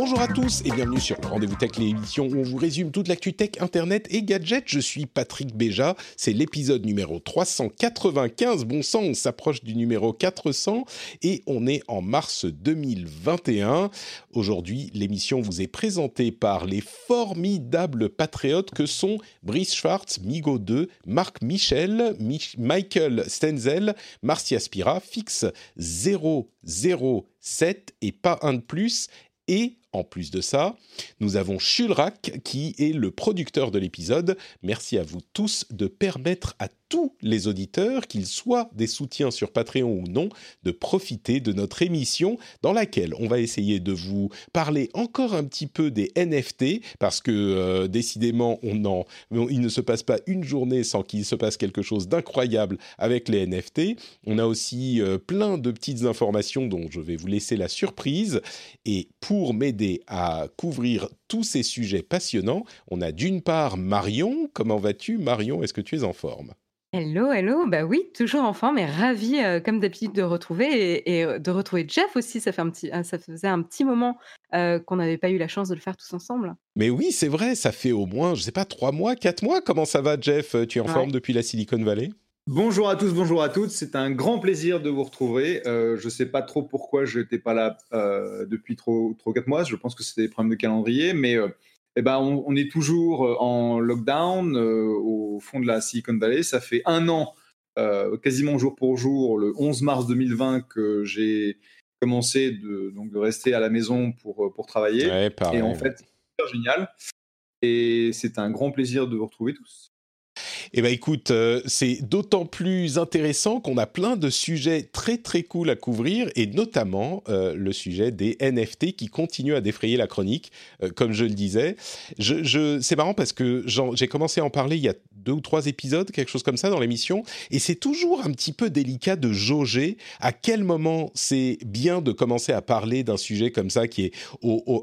Bonjour à tous et bienvenue sur le Rendez-vous Tech, l'émission où on vous résume toute l'actu tech, internet et gadgets. Je suis Patrick Béja, c'est l'épisode numéro 395. Bon sang, on s'approche du numéro 400 et on est en mars 2021. Aujourd'hui, l'émission vous est présentée par les formidables patriotes que sont Brice Schwartz, Migo 2, Marc Michel, Mich- Michael Stenzel, Marcia Spira, Fix 007 et pas un de plus et en plus de ça, nous avons Shulrak qui est le producteur de l'épisode. Merci à vous tous de permettre à tous les auditeurs, qu'ils soient des soutiens sur Patreon ou non, de profiter de notre émission dans laquelle on va essayer de vous parler encore un petit peu des NFT parce que euh, décidément, on en, il ne se passe pas une journée sans qu'il se passe quelque chose d'incroyable avec les NFT. On a aussi euh, plein de petites informations dont je vais vous laisser la surprise. Et pour m'aider à couvrir tous ces sujets passionnants, on a d'une part Marion. Comment vas-tu Marion? Est-ce que tu es en forme? Hello, hello. Bah oui, toujours en forme et ravie, euh, comme d'habitude, de retrouver et, et, euh, de retrouver Jeff aussi. Ça, fait un petit, euh, ça faisait un petit moment euh, qu'on n'avait pas eu la chance de le faire tous ensemble. Mais oui, c'est vrai, ça fait au moins, je sais pas, trois mois, quatre mois. Comment ça va, Jeff? Tu es en Ouais. forme depuis la Silicon Valley? Bonjour à tous, bonjour à toutes. C'est un grand plaisir de vous retrouver. Euh, je ne sais pas trop pourquoi je n'étais pas là euh, depuis trop, trop quatre mois. Je pense que c'était des problèmes de calendrier, mais euh, eh ben, on, on est toujours en lockdown au fond de la Silicon Valley. Ça fait un an, quasiment jour pour jour, le 11 mars 2020, que j'ai commencé de, donc, de rester à la maison pour, pour travailler. Ouais, pareil. Et en fait, c'est génial. Et c'est un grand plaisir de vous retrouver tous. Eh ben écoute, euh, c'est d'autant plus intéressant qu'on a plein de sujets très très cool à couvrir et notamment euh, le sujet des NFT qui continue à défrayer la chronique, euh, comme je le disais. C'est marrant parce que j'ai commencé à en parler il y a deux ou trois épisodes, quelque chose comme ça dans l'émission, et c'est toujours un petit peu délicat de jauger à quel moment c'est bien de commencer à parler d'un sujet comme ça qui est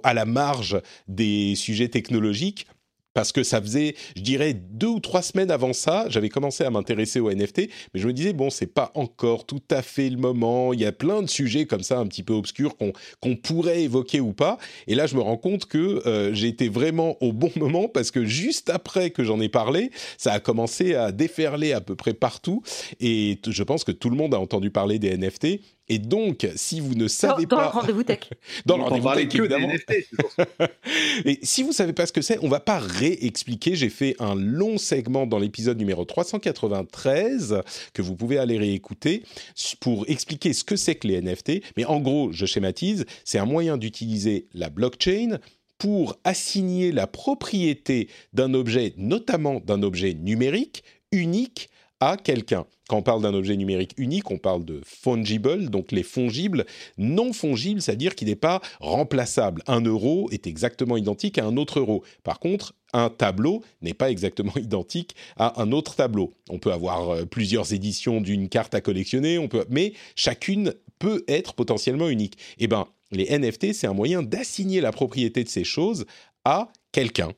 à la marge des sujets technologiques parce que ça faisait, je dirais, deux ou trois semaines avant ça, j'avais commencé à m'intéresser aux NFT, mais je me disais, bon, c'est pas encore tout à fait le moment, il y a plein de sujets comme ça, un petit peu obscurs, qu'on pourrait évoquer ou pas, et là, je me rends compte que euh, été vraiment au bon moment, parce que juste après que j'en ai parlé, ça a commencé à déferler à peu près partout, et je pense que tout le monde a entendu parler des NFT, et donc, si vous ne Dans, savez dans pas... le rendez-vous tech. dans le rendez-vous tech, évidemment. NFT. Et si vous savez pas ce que c'est, on va pas réexpliquer. J'ai fait un long segment dans l'épisode numéro 393 que vous pouvez aller réécouter pour expliquer ce que c'est que les NFT. Mais en gros, je schématise, c'est un moyen d'utiliser la blockchain pour assigner la propriété d'un objet, notamment d'un objet numérique, unique à quelqu'un. Quand on parle d'un objet numérique unique, on parle de fungible, donc les fongibles. Non fongible, c'est-à-dire qu'il n'est pas remplaçable. Un euro est exactement identique à un autre euro. Par contre, un tableau n'est pas exactement identique à un autre tableau. On peut avoir euh, plusieurs éditions d'une carte à collectionner, on mais chacune peut être potentiellement unique. Eh ben, les NFT, c'est un moyen d'assigner la propriété de ces choses à quelqu'un.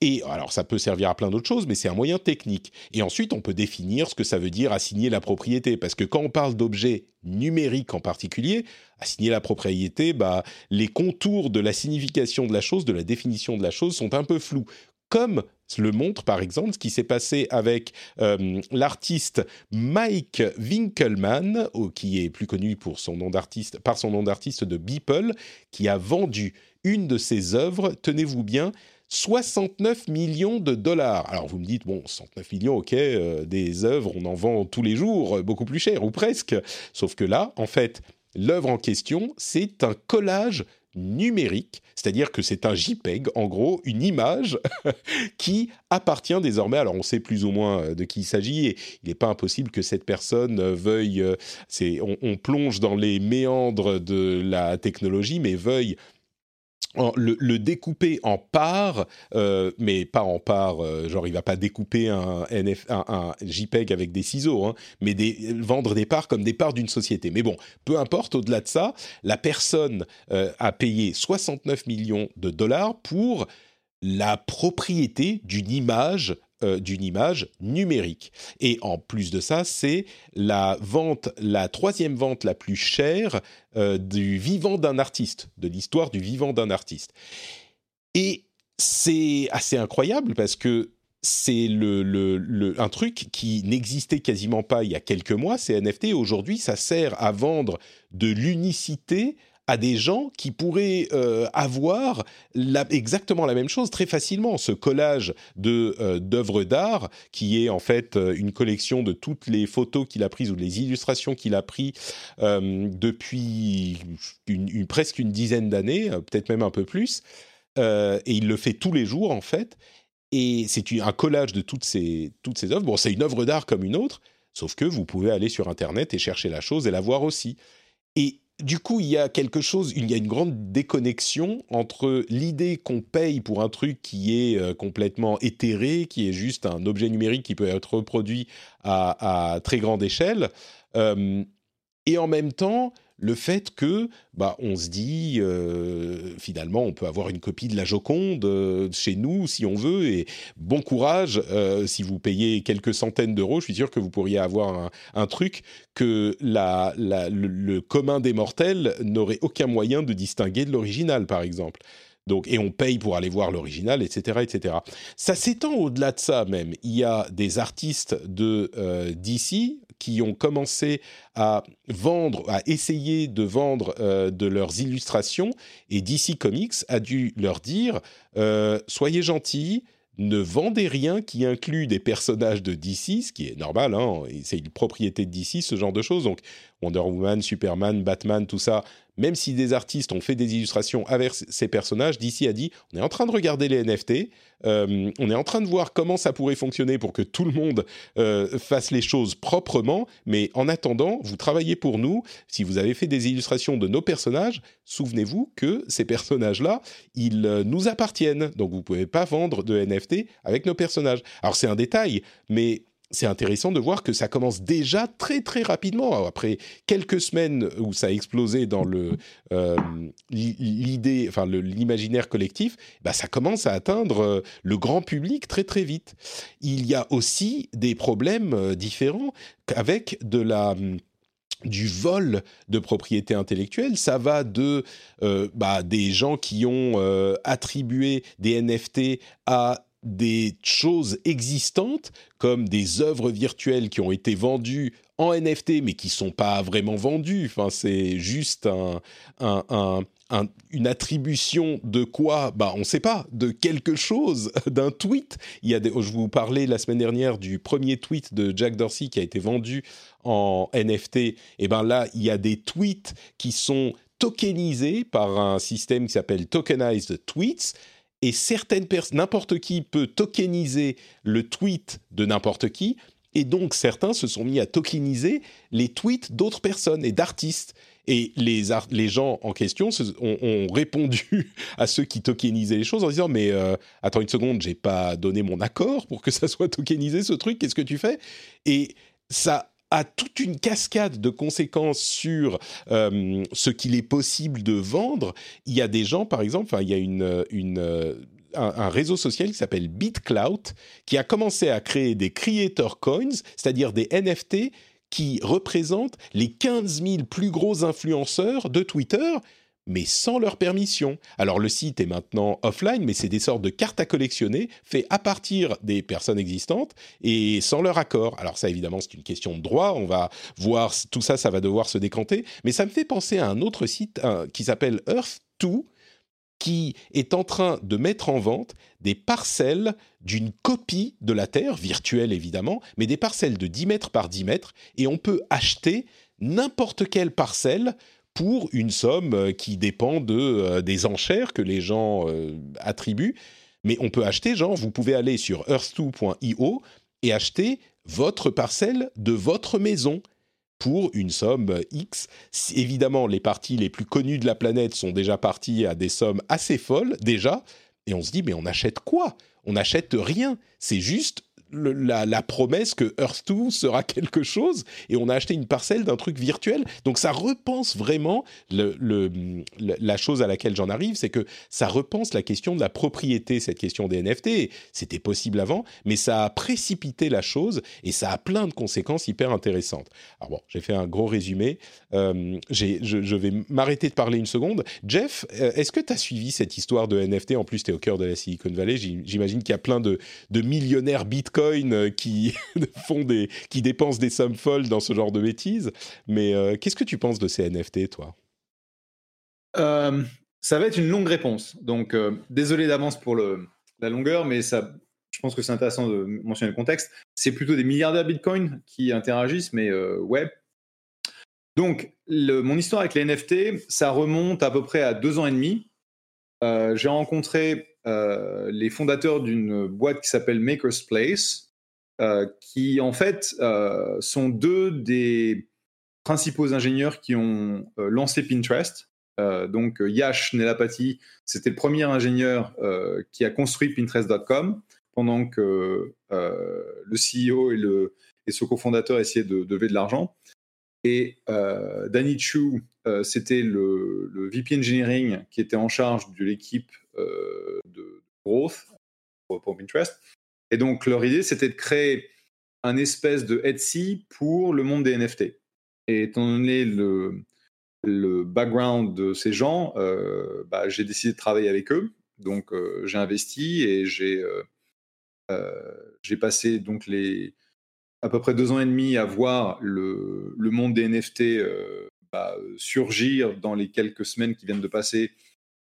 Et alors, ça peut servir à plein d'autres choses, mais c'est un moyen technique. Et ensuite, on peut définir ce que ça veut dire assigner la propriété. Parce que quand on parle d'objets numériques en particulier, assigner la propriété, bah, les contours de la signification de la chose, de la définition de la chose sont un peu flous. Comme le montre par exemple ce qui s'est passé avec euh, l'artiste Mike Winkelmann, qui est plus connu pour son nom d'artiste, par son nom d'artiste de Beeple, qui a vendu une de ses œuvres, tenez-vous bien, 69 millions de dollars. Alors vous me dites, bon, 69 millions, ok, euh, des œuvres, on en vend tous les jours, euh, beaucoup plus cher, ou presque. Sauf que là, en fait, l'œuvre en question, c'est un collage numérique, c'est-à-dire que c'est un JPEG, en gros, une image qui appartient désormais, alors on sait plus ou moins euh, de qui il s'agit, et il n'est pas impossible que cette personne veuille, on, plonge dans les méandres de la technologie, mais veuille le, découper en parts, euh, mais pas en parts, euh, genre il va pas découper un, JPEG avec des ciseaux, hein, mais vendre des parts comme des parts d'une société. Mais bon, peu importe, au-delà de ça, la personne euh, a payé 69 millions de dollars pour la propriété d'une image euh, d'une image numérique. Et en plus de ça, c'est la vente, la troisième vente la plus chère euh, du vivant d'un artiste, de l'histoire du vivant d'un artiste. Et c'est assez incroyable parce que c'est le, le, un truc qui n'existait quasiment pas il y a quelques mois, c'est NFT. Aujourd'hui, ça sert à vendre de l'unicité à des gens qui pourraient euh, avoir exactement la même chose très facilement. Ce collage de euh, d'œuvres d'art, qui est en fait euh, une collection de toutes les photos qu'il a prises ou les illustrations qu'il a prises depuis une, presque une dizaine d'années, peut-être même un peu plus, et il le fait tous les jours en fait. Et c'est un collage de toutes ces, toutes ces œuvres. Bon, c'est une œuvre d'art comme une autre, sauf que vous pouvez aller sur Internet et chercher la chose et la voir aussi. Et du coup, il y a quelque chose, il y a une grande déconnexion entre l'idée qu'on paye pour un truc qui est euh, complètement éthéré, qui est juste un objet numérique qui peut être reproduit à, très grande échelle, euh, et en même temps le fait que, bah, on se dit, euh, finalement, on peut avoir une copie de la Joconde euh, chez nous si on veut, et bon courage, euh, si vous payez quelques centaines d'euros, je suis sûr que vous pourriez avoir un, truc que le, commun des mortels n'aurait aucun moyen de distinguer de l'original, par exemple. Donc, et on paye pour aller voir l'original, etc., etc. Ça s'étend au-delà de ça même. Il y a des artistes de DC qui ont commencé à vendre, à essayer de vendre euh, de leurs illustrations, et DC Comics a dû leur dire euh, soyez gentils, ne vendez rien qui inclut des personnages de DC, ce qui est normal, hein, c'est une propriété de DC, ce genre de choses. Donc Wonder Woman, Superman, Batman, tout ça, même si des artistes ont fait des illustrations avec ces personnages, DC a dit on est en train de regarder les NFT, euh, on est en train de voir comment ça pourrait fonctionner pour que tout le monde euh, fasse les choses proprement, mais en attendant, vous travaillez pour nous. Si vous avez fait des illustrations de nos personnages, souvenez-vous que ces personnages-là, ils euh, nous appartiennent. Donc vous pouvez pas vendre de NFT avec nos personnages. Alors c'est un détail, mais c'est intéressant de voir que ça commence déjà très très rapidement. Après quelques semaines où ça a explosé dans le euh, enfin l'imaginaire collectif, bah ça commence à atteindre euh, le grand public très très vite. Il y a aussi des problèmes euh, différents avec de la du vol de propriété intellectuelle, ça va de bah, des gens qui ont attribué des NFT à des choses existantes comme des œuvres virtuelles qui ont été vendues en NFT mais qui sont pas vraiment vendues. Enfin, c'est juste une attribution de quoi? Bah, on ne sait pas. De quelque chose, d'un tweet. Il y a je vous parlais la semaine dernière du premier tweet de Jack Dorsey qui a été vendu en NFT. Et eh ben là, il y a des tweets qui sont tokenisés par un système qui s'appelle Tokenized Tweets et certaines personnes, n'importe qui peut tokeniser le tweet de n'importe qui, et donc certains se sont mis à tokeniser les tweets d'autres personnes et d'artistes. Et les, les gens en question ont, répondu à ceux qui tokenisaient les choses en disant mais euh, attends une seconde, j'ai pas donné mon accord pour que ça soit tokenisé ce truc, qu'est-ce que tu fais? Et ça a toute une cascade de conséquences sur euh, ce qu'il est possible de vendre. Il y a des gens, par exemple, il y a une, une un, réseau social qui s'appelle BitClout, qui a commencé à créer des creator coins, c'est-à-dire des NFT qui représentent les 15 000 plus gros influenceurs de Twitter mais sans leur permission. Alors le site est maintenant offline, mais c'est des sortes de cartes à collectionner faites à partir des personnes existantes et sans leur accord. Alors ça évidemment c'est une question de droit, on va voir tout ça, ça va devoir se décanter, mais ça me fait penser à un autre site qui s'appelle Earth2 qui est en train de mettre en vente des parcelles d'une copie de la Terre, virtuelle évidemment, mais des parcelles de 10 mètres par 10 mètres, et on peut acheter n'importe quelle parcelle pour une somme qui dépend de, des enchères que les gens attribuent. Mais on peut acheter, genre, vous pouvez aller sur earth2.io et acheter votre parcelle de votre maison pour une somme X. Évidemment, les parties les plus connues de la planète sont déjà parties à des sommes assez folles, déjà. Et on se dit, mais on achète quoi? On n'achète rien. C'est juste la, promesse que Earth 2 sera quelque chose et on a acheté une parcelle d'un truc virtuel. Donc ça repense vraiment la chose à laquelle j'en arrive, c'est que ça repense la question de la propriété, cette question des NFT. C'était possible avant, mais ça a précipité la chose et ça a plein de conséquences hyper intéressantes. Alors bon, j'ai fait un gros résumé. Euh, je, je, vais m'arrêter de parler une seconde. Jeff, euh, est-ce que tu as suivi cette histoire de NFT En plus, tu es au cœur de la Silicon Valley. J'imagine qu'il y a plein de, de millionnaires Bitcoin euh, qui font des, qui dépensent des sommes folles dans ce genre de bêtises. Mais euh, qu'est-ce que tu penses de ces NFT, toi? Euh, Ça va être une longue réponse. Donc, désolé d'avance pour la longueur, mais ça, je pense que c'est intéressant de mentionner le contexte. C'est plutôt des milliardaires Bitcoin qui interagissent, mais ouais. Donc, mon histoire avec les NFT, ça remonte à peu près à deux ans et demi. J'ai rencontré euh, les fondateurs d'une boîte qui s'appelle Maker's Place, euh, qui en fait euh, sont deux des principaux ingénieurs qui ont lancé Pinterest. donc Yash Nelapati, c'était le premier ingénieur qui a construit Pinterest.com pendant que le CEO et, le, et ce cofondateur essayaient de, de lever de l'argent. Et Danny Chu, c'était le, VP Engineering qui était en charge de l'équipe de growth pour, Pinterest. Et donc, leur idée, c'était de créer un espèce de Etsy pour le monde des NFT. Et étant donné le, background de ces gens, euh, bah, j'ai décidé de travailler avec eux. Donc, euh, j'ai investi et j'ai euh, j'ai passé donc les à peu près deux ans et demi à voir le, le monde des NFT bah, surgir dans les quelques semaines qui viennent de passer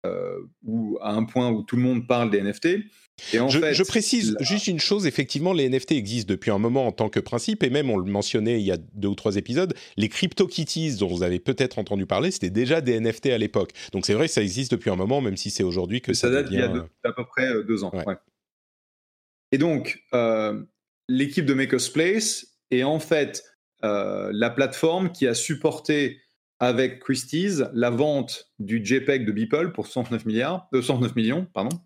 euh, ou à un point où tout le monde parle des NFT. Et en je, fait, je, précise juste une chose, effectivement, les NFT existent depuis un moment en tant que principe, et même on le mentionnait il y a deux ou trois épisodes, les CryptoKitties dont vous avez peut-être entendu parler, c'était déjà des NFT à l'époque. Donc c'est vrai, ça existe depuis un moment, même si c'est aujourd'hui que ça, ça date il y a à peu près euh, deux ans. Et donc, euh, l'équipe de Maker's Place est en fait la plateforme qui a supporté avec Christie's la vente du JPEG de Beeple pour 109 milliards, euh, 109 millions, pardon.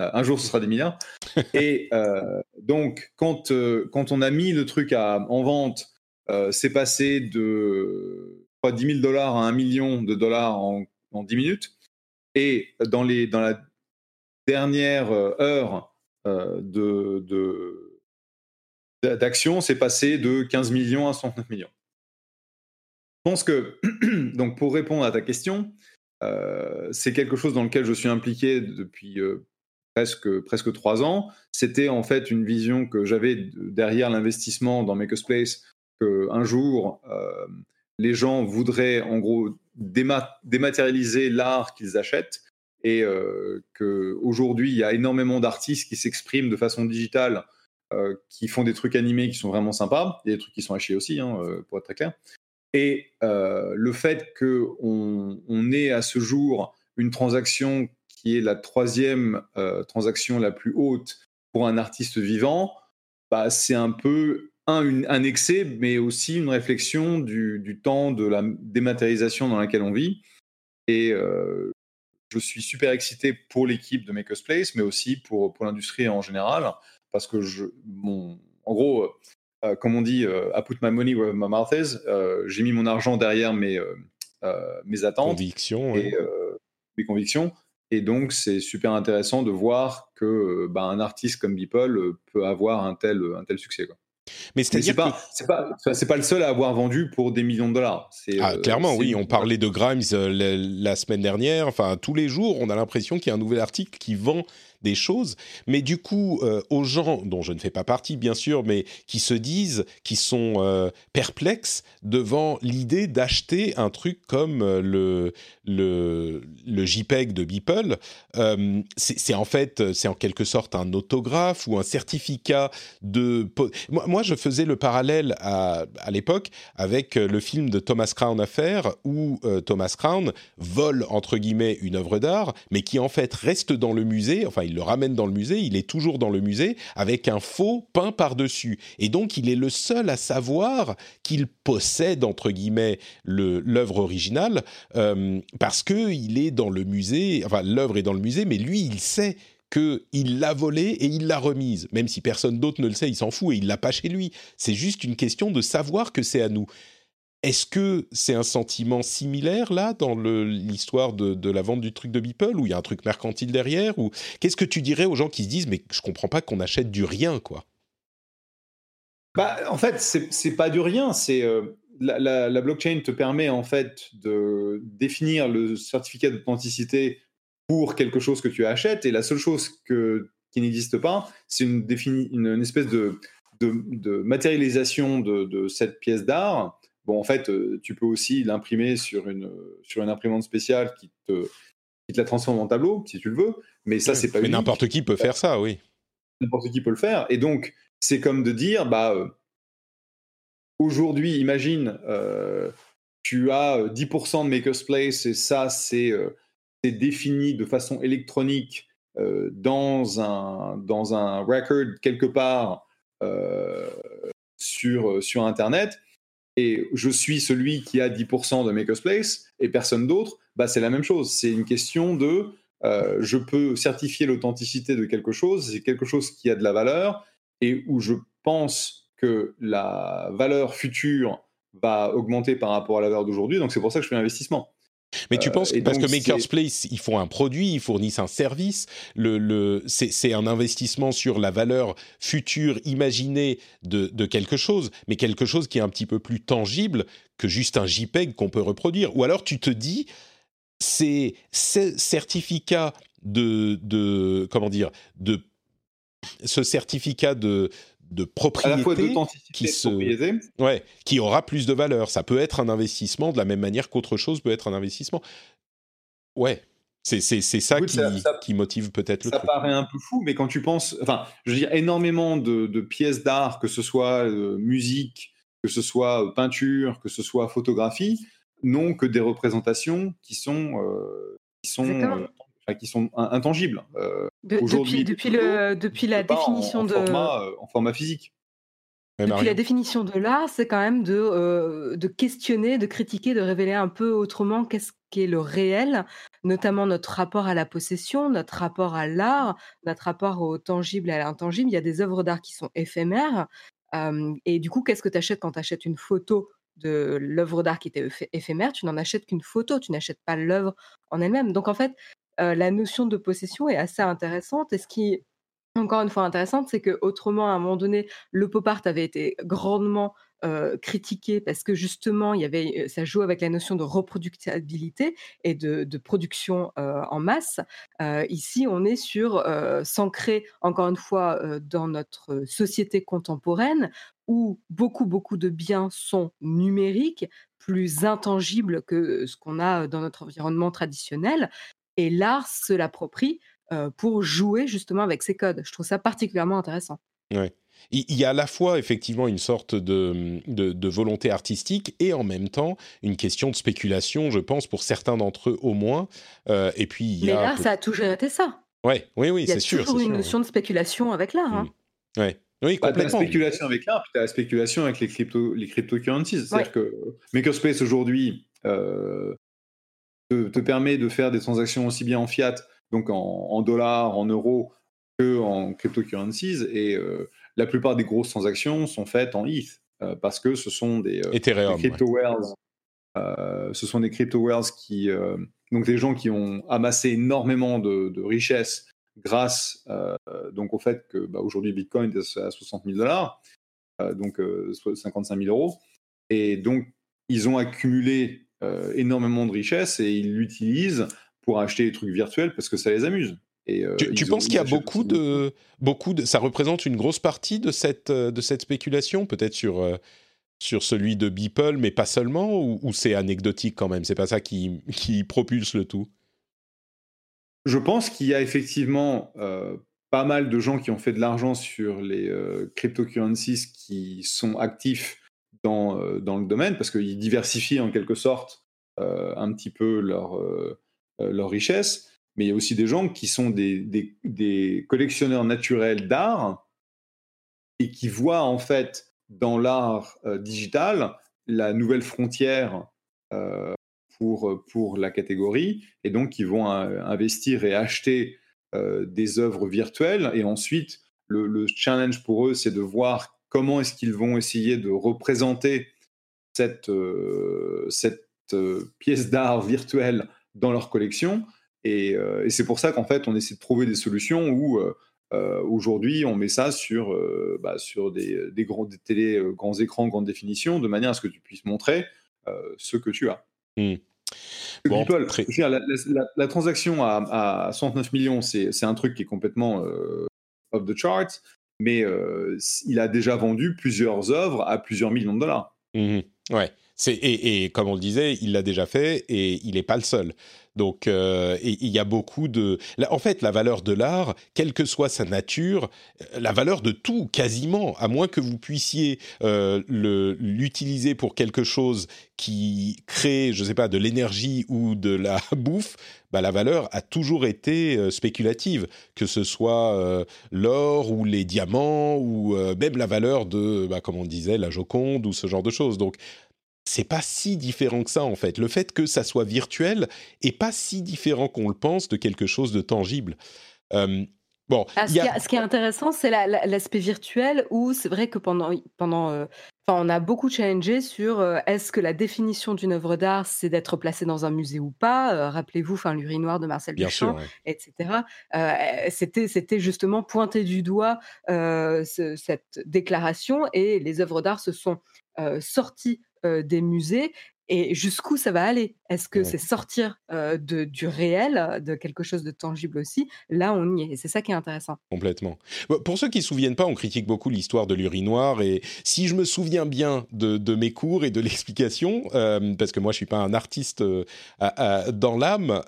Euh, un jour, ce sera des milliards. Et euh, donc, quand, euh, quand on a mis le truc à, en vente, c'est passé de 10 000 dollars à 1 million de dollars en, en 10 minutes. Et dans, les, dans la dernière heure de, d'action, c'est passé de 15 millions à 109 millions. Je pense que, donc pour répondre à ta question, euh, c'est quelque chose dans lequel je suis impliqué depuis euh, presque, presque trois ans. C'était en fait une vision que j'avais derrière l'investissement dans Makerspace, qu'un jour, euh, les gens voudraient en gros dématérialiser l'art qu'ils achètent et qu'aujourd'hui, il y a énormément d'artistes qui s'expriment de façon digitale, qui font des trucs animés qui sont vraiment sympas. A des trucs qui sont hachés aussi, hein, pour être très clair. Et euh, le fait qu'on on ait à ce jour une transaction qui est la troisième euh, transaction la plus haute pour un artiste vivant, bah, c'est un peu un, excès, mais aussi une réflexion du, temps de la dématérialisation dans laquelle on vit. Et euh, je suis super excité pour l'équipe de Maker's Place, mais aussi pour l'industrie en général, parce que je, mon, en gros, euh, comme on dit, euh, I put my money where my mouth is. Euh, j'ai mis mon argent derrière mes, mes attentes. Convictions. Et, mes convictions. Et donc, c'est super intéressant de voir que bah, un artiste comme Beeple peut avoir un tel, un tel succès. Quoi. Mais c'est pas, c'est pas, c'est pas le seul à avoir vendu pour des millions de dollars. Ah, clairement, oui. On parlait de Grimes la, semaine dernière. Enfin, tous les jours, on a l'impression qu'il y a un nouvel article qui vend des choses. Mais du coup, euh, aux gens dont je ne fais pas partie, bien sûr, mais qui se disent, qui sont euh, perplexes devant l'idée d'acheter un truc comme euh, le, le, le JPEG de Beeple, c'est en fait, c'est en quelque sorte un autographe ou un certificat de. Moi, je faisais le parallèle à, à l'époque avec le film de Thomas Crown Affair où Thomas Crown vole entre guillemets une œuvre d'art, mais qui en fait reste dans le musée. Enfin, il le ramène dans le musée. Il est toujours dans le musée avec un faux peint par dessus. Et donc, il est le seul à savoir qu'il possède entre guillemets l'œuvre originale euh, parce que il est dans le musée. Enfin, l'œuvre est dans le musée, mais lui, il sait qu'il l'a volée et il l'a remise. Même si personne d'autre ne le sait, il s'en fout et il l'a pas chez lui. C'est juste une question de savoir que c'est à nous. Est-ce que c'est un sentiment similaire là dans l'histoire de, la vente du truc de Beeple où il y a un truc mercantile derrière ou qu'est-ce que tu dirais aux gens qui se disent mais je comprends pas qu'on achète du rien quoi? Bah, en fait c'est pas du rien c'est euh, la, blockchain te permet en fait de définir le certificat d'authenticité pour quelque chose que tu achètes et la seule chose que, qui n'existe pas c'est une, espèce de, matérialisation de cette pièce d'art Bon, en fait, euh, tu peux aussi l'imprimer sur une, sur une imprimante spéciale qui te, qui te la transforme en tableau, si tu le veux. Mais ça, c'est pas Mais n'importe qui peut faire ça, oui. N'importe qui peut le faire. Et donc, c'est comme de dire, bah, euh, aujourd'hui, imagine, euh, tu as 10% de Maker's Place et ça, c'est défini de façon électronique dans, un, dans un record quelque part sur, sur Internet et je suis celui qui a 10% de Maker's Place et personne d'autre, bah c'est la même chose. C'est une question de euh, je peux certifier l'authenticité de quelque chose, c'est quelque chose qui a de la valeur et où je pense que la valeur future va augmenter par rapport à la valeur d'aujourd'hui. Donc c'est pour ça que je fais l'investissement. Mais tu euh, penses, parce que Maker's Place, ils font un produit, ils fournissent un service, le, le, c'est un investissement sur la valeur future imaginée de, de, quelque chose, mais quelque chose qui est un petit peu plus tangible que juste un JPEG qu'on peut reproduire. Ou alors tu te dis, c'est certificat de, de, comment dire, de ce certificat de, de propriété qui se ouais qui aura plus de valeur. Ça peut être un investissement de la même manière qu'autre chose peut être un investissement. Ouais c'est ça, qui, qui, motive peut-être le ça paraît un peu fou mais quand tu penses enfin je veux dire énormément de, pièces d'art que ce soit euh, musique que ce soit euh, peinture que ce soit photographie n'ont que des représentations qui sont euh, qui sont qui sont intangibles. Euh, depuis, depuis, le, depuis la définition de. Euh, en format physique. Depuis la définition de l'art, c'est quand même de, euh, de questionner, de critiquer, de révéler un peu autrement qu'est-ce qu'est le réel, notamment notre rapport à la possession, notre rapport à l'art, notre rapport au tangible et à l'intangible. Il y a des œuvres d'art qui sont éphémères. et du coup, qu'est-ce que tu achètes quand tu achètes une photo de l'œuvre d'art qui était éphémère? Tu n'en achètes qu'une photo, tu n'achètes pas l'œuvre en elle-même. Donc en fait, la notion de possession est assez intéressante. Et ce qui encore une fois intéressante, c'est que autrement, à un moment donné, le pop art avait été grandement critiqué parce que justement, il y avait, ça joue avec la notion de reproductibilité et de, production en masse. ici, on est sur s'ancrer encore une fois dans notre société contemporaine où beaucoup, beaucoup de biens sont numériques, plus intangibles que ce qu'on a dans notre environnement traditionnel et l'art se l'approprie pour jouer justement avec ces codes. Je trouve ça particulièrement intéressant. Ouais. Il y a à la fois effectivement une sorte de, de, volonté artistique et en même temps une question de spéculation, je pense, pour certains d'entre eux au moins. et puis il y Mais l'art, ça a toujours été ça. Ouais, oui, oui, c'est sûr. Il y a toujours une notion de spéculation avec l'art. Hein. Mmh. Ouais. Oui, bah, complètement. la spéculation avec l'art, puis tu as la spéculation avec les, crypto, les cryptocurrencies. C'est-à-dire que Makerspace aujourd'hui, te, permet de faire des transactions aussi bien en fiat, donc en, dollars, en euros, que en cryptocurrencies. Et euh, la plupart des grosses transactions sont faites en ETH, euh, parce que ce sont des, euh, crypto ce sont des crypto qui, donc des gens qui ont amassé énormément de, richesses grâce donc au fait que bah, aujourd'hui Bitcoin est à 60 000 dollars, donc 55 000 euros, et donc ils ont accumulé euh, énormément de richesses et ils l'utilisent pour acheter des trucs virtuels parce que ça les amuse. Et, tu, tu penses qu'il y a beaucoup de, beaucoup de, ça représente une grosse partie de cette, de cette spéculation, peut-être sur sur celui de Beeple, mais pas seulement, ou, c'est anecdotique quand même? C'est pas ça qui, qui, propulse le tout? Je pense qu'il y a effectivement euh, pas mal de gens qui ont fait de l'argent sur les euh, cryptocurrencies qui sont actifs dans, euh, dans le domaine, parce qu'ils diversifient en quelque sorte un petit peu leur, leur richesse. Mais il y a aussi des gens qui sont des, collectionneurs naturels d'art et qui voient en fait dans l'art euh, digital la nouvelle frontière euh, pour, pour la catégorie, et donc ils vont euh, investir et acheter des œuvres virtuelles, et ensuite le, challenge pour eux, c'est de voir comment est-ce qu'ils vont essayer de représenter cette, cette pièce d'art virtuelle dans leur collection. Et, et c'est pour ça qu'en fait, on essaie de trouver des solutions où euh, aujourd'hui, on met ça sur, euh, bah, sur des, des, grands, télé, euh, grands écrans, grande définition, de manière à ce que tu puisses montrer ce que tu as. Mmh. la, transaction à, 69 millions, c'est un truc qui est complètement off the chart, mais il a déjà vendu plusieurs œuvres à plusieurs millions de dollars. Mmh. Et, comme on le disait, il l'a déjà fait et il n'est pas le seul. Donc, euh, il y a beaucoup de. En fait, la valeur de l'art, quelle que soit sa nature, euh, la valeur de tout, quasiment, à moins que vous puissiez euh, l'utiliser pour quelque chose qui crée, je ne sais pas, de l'énergie ou de la bouffe, bah, la valeur a toujours été spéculative, que ce soit l'or ou les diamants ou même la valeur de, bah, comme on disait, la Joconde ou ce genre de choses. Donc, c'est pas si différent que ça en fait. Le fait que ça soit virtuel est pas si différent qu'on le pense de quelque chose de tangible. Euh, bon, ah, ce, qui est intéressant, c'est l'aspect virtuel où c'est vrai que pendant, pendant, euh, on a beaucoup challengé sur euh, est-ce que la définition d'une œuvre d'art c'est d'être placé dans un musée ou pas? Rappelez-vous, enfin l'urinoir de Marcel Duchamp, etc. c'était, c'était justement pointer du doigt cette déclaration et les œuvres d'art se sont sorties des musées et jusqu'où ça va aller? Est-ce que c'est sortir de, du réel, de quelque chose de tangible aussi? Là, on y est. Et c'est ça qui est intéressant. Complètement. Pour ceux qui ne se souviennent pas, on critique beaucoup l'histoire de l'urinoir. Et si je me souviens bien de, mes cours et de l'explication, parce que moi, je ne suis pas un artiste dans l'âme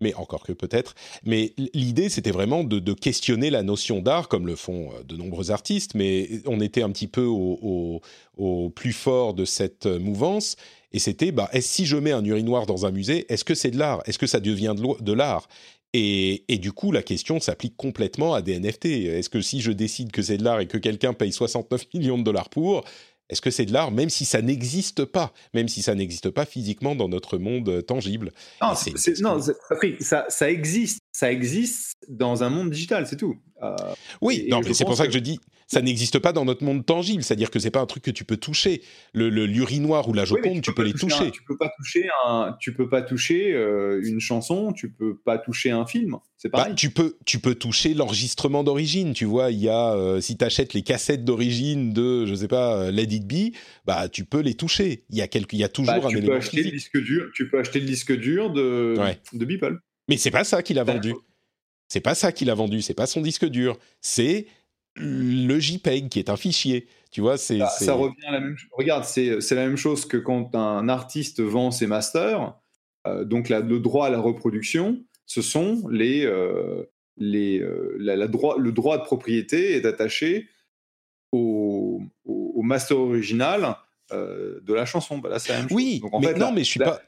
mais encore que peut-être. Mais l'idée, c'était vraiment de, questionner la notion d'art, comme le font euh, de nombreux artistes, mais on était un petit peu au, plus fort de cette mouvance. Et c'était, bah, si je mets un urinoir dans un musée, est-ce que c'est de l'art? Est-ce que ça devient de l'art? Et, et, du coup, la question s'applique complètement à des NFT. Est-ce que si je décide que c'est de l'art et que quelqu'un paye 69 millions de dollars pour, est-ce que c'est de l'art, même si ça n'existe pas, même si ça n'existe pas physiquement dans notre monde euh, tangible? Non, non ça, ça, existe, ça existe dans un monde digital, c'est tout. Euh, oui, non, c'est pour ça que je dis, ça n'existe pas dans notre monde tangible, c'est-à-dire que c'est pas un truc que tu peux toucher. Le, l'urinoir ou la Joconde, tu, peux, les toucher. tu peux pas toucher un, tu peux pas toucher euh, une chanson, tu peux pas toucher un film. C'est bah, pareil. tu peux, tu peux toucher l'enregistrement d'origine. Tu vois, il y a euh, si tu achètes les cassettes d'origine de, je sais pas, Let It Be, bah tu peux les toucher. Il y a quelque, il y a toujours bah, un élément acheter Le disque dur, tu peux acheter le disque dur de, de Beeple. Mais c'est pas ça qu'il a vendu. C'est pas ça qu'il a vendu, c'est pas son disque dur, c'est le JPEG qui est un fichier. Tu vois, c'est bah, ça, revient à la même. Regarde, c'est la même chose que quand un artiste vend ses masters. Euh, donc le droit à la reproduction, ce sont les euh, les euh, la, droit, le droit de propriété est attaché au, au, master original de la chanson. Bah, là, c'est la même oui, chose. mais non, mais je suis pas.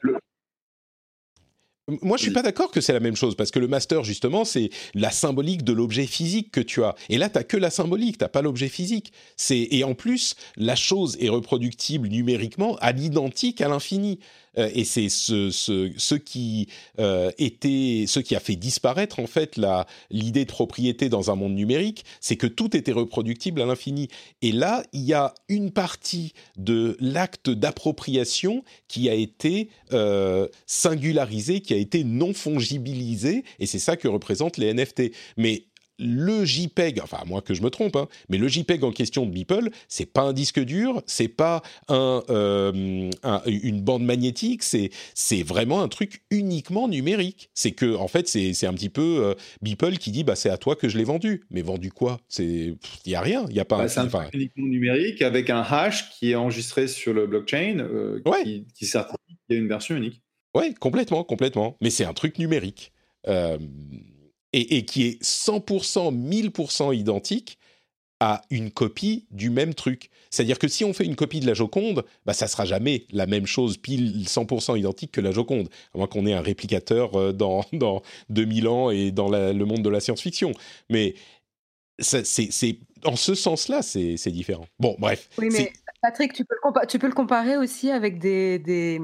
Moi, je suis pas d'accord que c'est la même chose parce que le master, justement, c'est la symbolique de l'objet physique que tu as. Et là, tu que la symbolique, t'as pas l'objet physique. C'est et en plus, la chose est reproductible numériquement à l'identique à l'infini. Euh, et c'est ce, ce, ce, qui euh, était, ce qui a fait disparaître en fait la l'idée de propriété dans un monde numérique, c'est que tout était reproductible à l'infini. Et là, il y a une partie de l'acte d'appropriation qui a été euh, singularisé, qui a été non fongibilisé, et c'est ça que représentent les NFT. Mais le JPEG, enfin à moins que je me trompe, hein, mais le JPEG en question de Beeple, c'est pas un disque dur, c'est pas un, euh, une bande magnétique, c'est vraiment un truc uniquement numérique. C'est que en fait c'est un petit peu euh, Beeple qui dit bah c'est à toi que je l'ai vendu, mais vendu quoi? C'est il y a rien, il y a pas. Bah, c'est un truc uniquement numérique avec un hash qui est enregistré sur le blockchain euh, qui, qui certifie qu'il y a une version unique. Ouais, complètement, complètement. Mais c'est un truc numérique. Euh, et, qui est 100%, 1000% identique à une copie du même truc. C'est-à-dire que si on fait une copie de la Joconde, bah, ça sera jamais la même chose, pile 100% identique que la Joconde, à moins qu'on ait un réplicateur euh, dans, dans 2000 ans et dans le monde de la science-fiction. Mais c'est, en ce sens-là, c'est, différent. Bon, bref. Oui, mais Patrick, tu peux, le tu peux le comparer aussi avec des, des,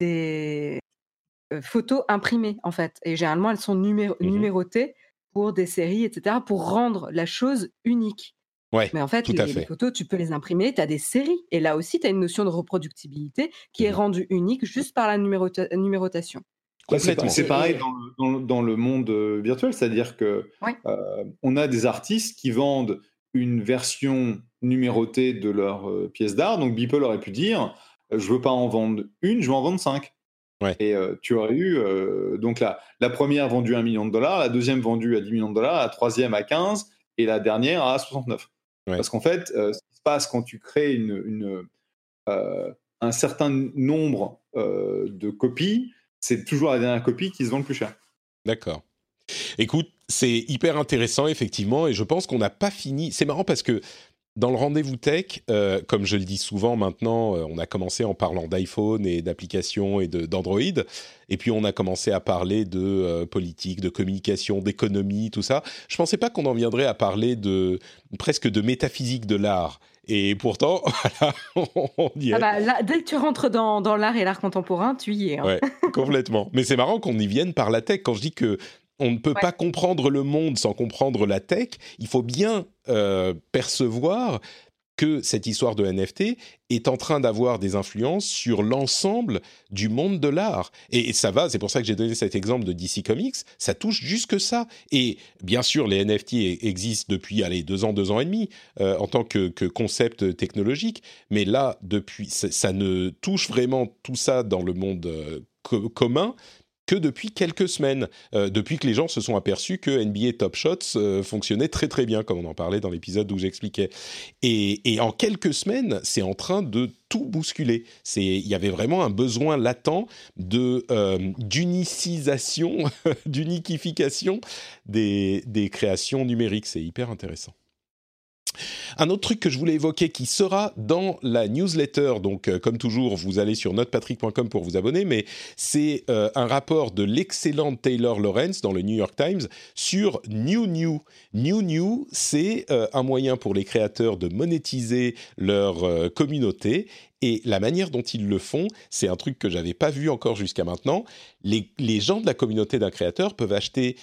des photos imprimées, en fait. Et généralement, elles sont mmh numérotées pour des séries, etc., pour rendre la chose unique. Ouais, Mais en fait, les, photos, tu peux les imprimer, tu as des séries. Et là aussi, tu as une notion de reproductibilité qui est mmh rendue unique juste par la numérotation. c'est pareil dans le, monde virtuel, c'est-à-dire que on a des artistes qui vendent une version numérotée de leur pièce d'art. Donc Beeple aurait pu dire, je veux pas en vendre une, je veux en vendre cinq. Et tu aurais eu donc la, la première vendue à 1 million de dollars, la deuxième vendue à 10 millions de dollars, la troisième à 15 et la dernière à 69. Parce qu'en fait, ce qui se passe quand tu crées une, une un certain nombre de copies, c'est toujours la dernière copie qui se vend le plus cher. D'accord. Écoute, c'est hyper intéressant effectivement et je pense qu'on n'a pas fini. C'est marrant parce que dans le rendez-vous tech, euh, comme je le dis souvent maintenant, euh, on a commencé en parlant d'iPhone et d'applications et d'Android, et puis on a commencé à parler de euh, politique, de communication, d'économie, tout ça. Je pensais pas qu'on en viendrait à parler de presque de métaphysique de l'art. Et pourtant, voilà, on y est. Ah bah, dès que tu rentres dans, dans l'art et l'art contemporain, tu y es. Hein. Ouais, complètement. Mais c'est marrant qu'on y vienne par la tech. Quand je dis que on ne peut pas comprendre le monde sans comprendre la tech. Il faut bien euh, percevoir que cette histoire de NFT est en train d'avoir des influences sur l'ensemble du monde de l'art. Et, ça va, c'est pour ça que j'ai donné cet exemple de DC Comics, ça touche jusque ça. Et bien sûr, les NFT e, existent depuis, allez, deux ans, deux ans et demi, euh, en tant que, concept technologique, mais là, depuis, ça, ne touche vraiment tout ça dans le monde euh, commun que depuis quelques semaines, euh, depuis que les gens se sont aperçus que NBA Top Shots euh, fonctionnait très très bien, comme on en parlait dans l'épisode où j'expliquais. Et, en quelques semaines, c'est en train de tout bousculer. Il y avait vraiment un besoin latent de euh, d'unicisation, d'uniquification des, des créations numériques. C'est hyper intéressant. Un autre truc que je voulais évoquer qui sera dans la newsletter, donc euh, comme toujours, vous allez sur notepatrick.com pour vous abonner, mais c'est euh, un rapport de l'excellent Taylor Lawrence dans le New York Times sur New New. New New, c'est euh, un moyen pour les créateurs de monétiser leur communauté et la manière dont ils le font, c'est un truc que j'avais pas vu encore jusqu'à maintenant. Les, gens de la communauté d'un créateur peuvent acheter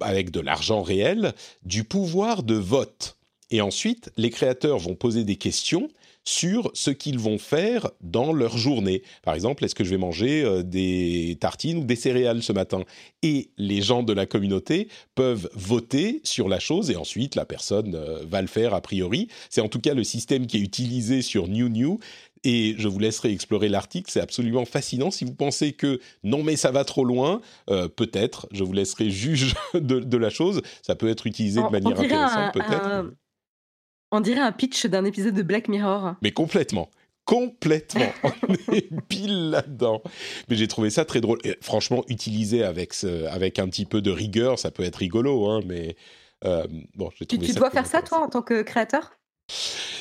avec de l'argent réel du pouvoir de vote. Et ensuite, les créateurs vont poser des questions sur ce qu'ils vont faire dans leur journée. Par exemple, est-ce que je vais manger euh, des tartines ou des céréales ce matin? Et les gens de la communauté peuvent voter sur la chose et ensuite la personne euh, va le faire a priori. C'est en tout cas le système qui est utilisé sur New New. Et je vous laisserai explorer l'article, c'est absolument fascinant. Si vous pensez que non mais ça va trop loin, euh, peut-être, je vous laisserai juge de, la chose. Ça peut être utilisé de manière intéressante, peut-être. On dirait un pitch d'un épisode de Black Mirror. Mais complètement. Complètement. On est pile là-dedans. Mais j'ai trouvé ça très drôle. franchement, utilisé avec, avec un petit peu de rigueur, ça peut être rigolo. Hein, mais euh, bon, j'ai trouvé tu, tu dois faire ça, toi, en tant que créateur?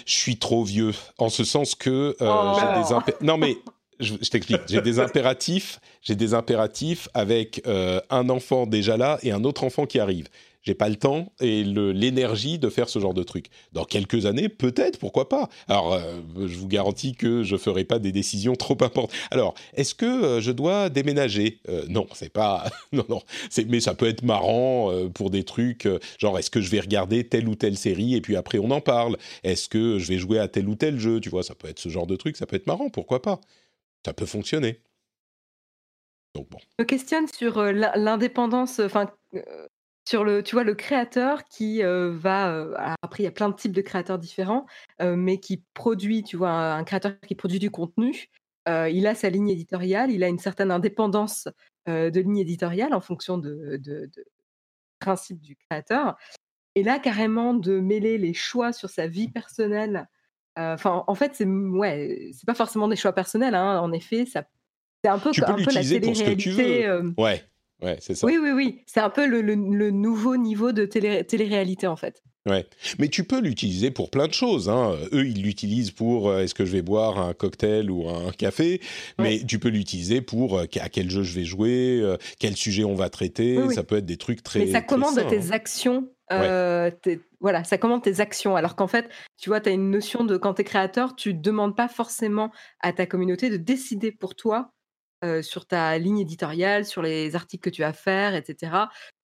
Je suis trop vieux. En ce sens que euh, oh. j'ai des Non, mais je, t'explique. J'ai des impératifs. J'ai des impératifs avec euh, un enfant déjà là et un autre enfant qui arrive j'ai pas le temps et l'énergie de faire ce genre de truc. Dans quelques années, peut-être, pourquoi pas. Alors, euh, je vous garantis que je ferai pas des décisions trop importantes. Alors, est-ce que euh, je dois déménager? Euh, Non, c'est pas. non, non. Mais ça peut être marrant pour des trucs genre est-ce que je vais regarder telle ou telle série et puis après on en parle? Est-ce que je vais jouer à tel ou tel jeu? Tu vois, ça peut être ce genre de truc. Ça peut être marrant. Pourquoi pas Ça peut fonctionner. Donc bon. Je questionne sur l'indépendance. Sur le, tu vois, le créateur qui va. après, il y a plein de types de créateurs différents, mais qui produit, tu vois, un, créateur qui produit du contenu. il a sa ligne éditoriale, il a une certaine indépendance de ligne éditoriale en fonction de, de, de principe du créateur. Et là, carrément, de mêler les choix sur sa vie personnelle. Enfin, en fait, c'est ouais, c'est pas forcément des choix personnels. Hein, en effet, ça, c'est un peu, tu un peu la télé-réalité. Ouais. Ouais, c'est ça. Oui, oui, oui. C'est un peu le, le, nouveau niveau de télé, télé-réalité, en fait. Ouais, mais tu peux l'utiliser pour plein de choses. Hein. Eux, ils l'utilisent pour euh, est-ce que je vais boire un cocktail ou un café, mais tu peux l'utiliser pour euh, à quel jeu je vais jouer, euh, quel sujet on va traiter. Ça peut être des trucs très. Mais ça commande tes hein. actions. voilà, ça commande tes actions. Alors qu'en fait, tu vois, tu as une notion de quand tu es créateur, tu ne demandes pas forcément à ta communauté de décider pour toi sur ta ligne éditoriale, sur les articles que tu vas faire, etc.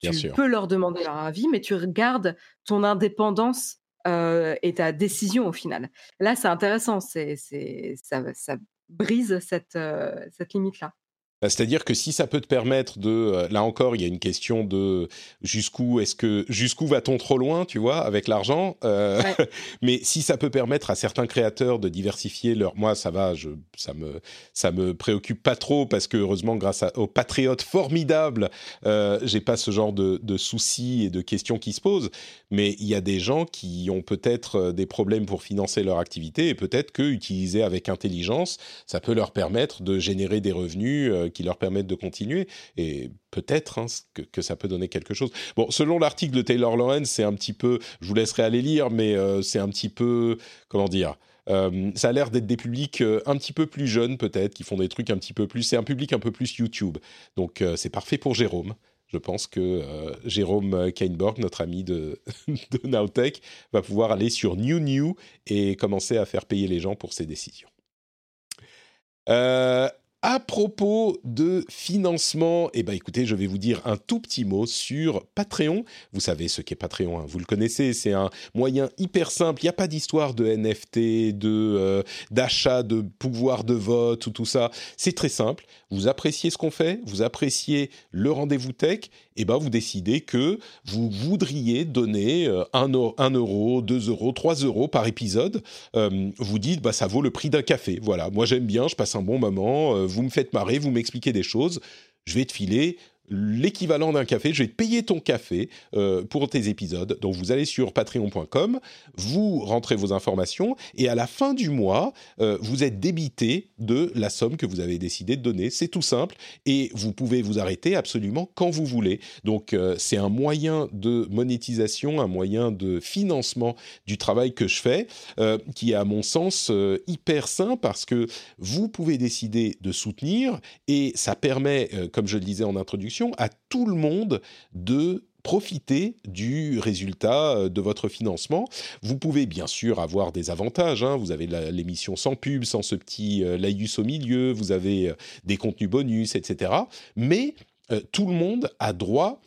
tu peux leur demander leur avis, mais tu regardes ton indépendance et ta décision au final. Là, c'est intéressant, c'est, ça, ça, brise cette, cette limite-là. Bah, c'est-à-dire que si ça peut te permettre de, euh, là encore, il y a une question de jusqu'où est-ce que jusqu'où va-t-on trop loin, tu vois, avec l'argent. Euh, mais si ça peut permettre à certains créateurs de diversifier leur, moi ça va, je, ça me ça me préoccupe pas trop parce que heureusement grâce aux patriotes formidables, euh, j'ai pas ce genre de, de, soucis et de questions qui se posent. Mais il y a des gens qui ont peut-être euh, des problèmes pour financer leur activité et peut-être que utiliser avec intelligence, ça peut leur permettre de générer des revenus qui leur permettent de continuer. Et peut-être hein, que, ça peut donner quelque chose. Bon, selon l'article de Taylor Lawrence, c'est un petit peu, je vous laisserai aller lire, mais euh, c'est un petit peu, comment dire, euh, ça a l'air d'être des publics euh, un petit peu plus jeunes peut-être, qui font des trucs un petit peu plus, c'est un public un peu plus YouTube. Donc c'est parfait pour Jérôme. Je pense que Jérôme Kainborg, notre ami de, de Nowtech, va pouvoir aller sur New New et commencer à faire payer les gens pour ses décisions. Euh, à propos de financement, eh ben écoutez, je vais vous dire un tout petit mot sur Patreon. Vous savez ce qu'est Patreon, hein, vous le connaissez, c'est un moyen hyper simple. Il n'y a pas d'histoire de NFT, de euh, d'achat, de pouvoir de vote ou tout ça. C'est très simple. Vous appréciez ce qu'on fait, vous appréciez le rendez-vous tech, eh ben vous décidez que vous voudriez donner 1 euh, euro, 2 euros, 3 euros par épisode. Euh, vous dites bah ça vaut le prix d'un café. Voilà, moi j'aime bien, je passe un bon moment vous me faites marrer, vous m'expliquez des choses, je vais te filer l'équivalent d'un café. Je vais te payer ton café euh, pour tes épisodes. Donc vous allez sur patreon.com, vous rentrez vos informations et à la fin du mois, euh, vous êtes débité de la somme que vous avez décidé de donner. C'est tout simple et vous pouvez vous arrêter absolument quand vous voulez. Donc euh, c'est un moyen de monétisation, un moyen de financement du travail que je fais qui est à mon sens hyper sain parce que vous pouvez décider de soutenir et ça permet, comme je le disais en introduction, à tout le monde de profiter du résultat euh, de votre financement. Vous pouvez bien sûr avoir des avantages. Hein. Vous avez l'émission sans pub, sans ce petit euh, laïus au milieu. Vous avez euh, des contenus bonus, etc. Mais tout le monde a droit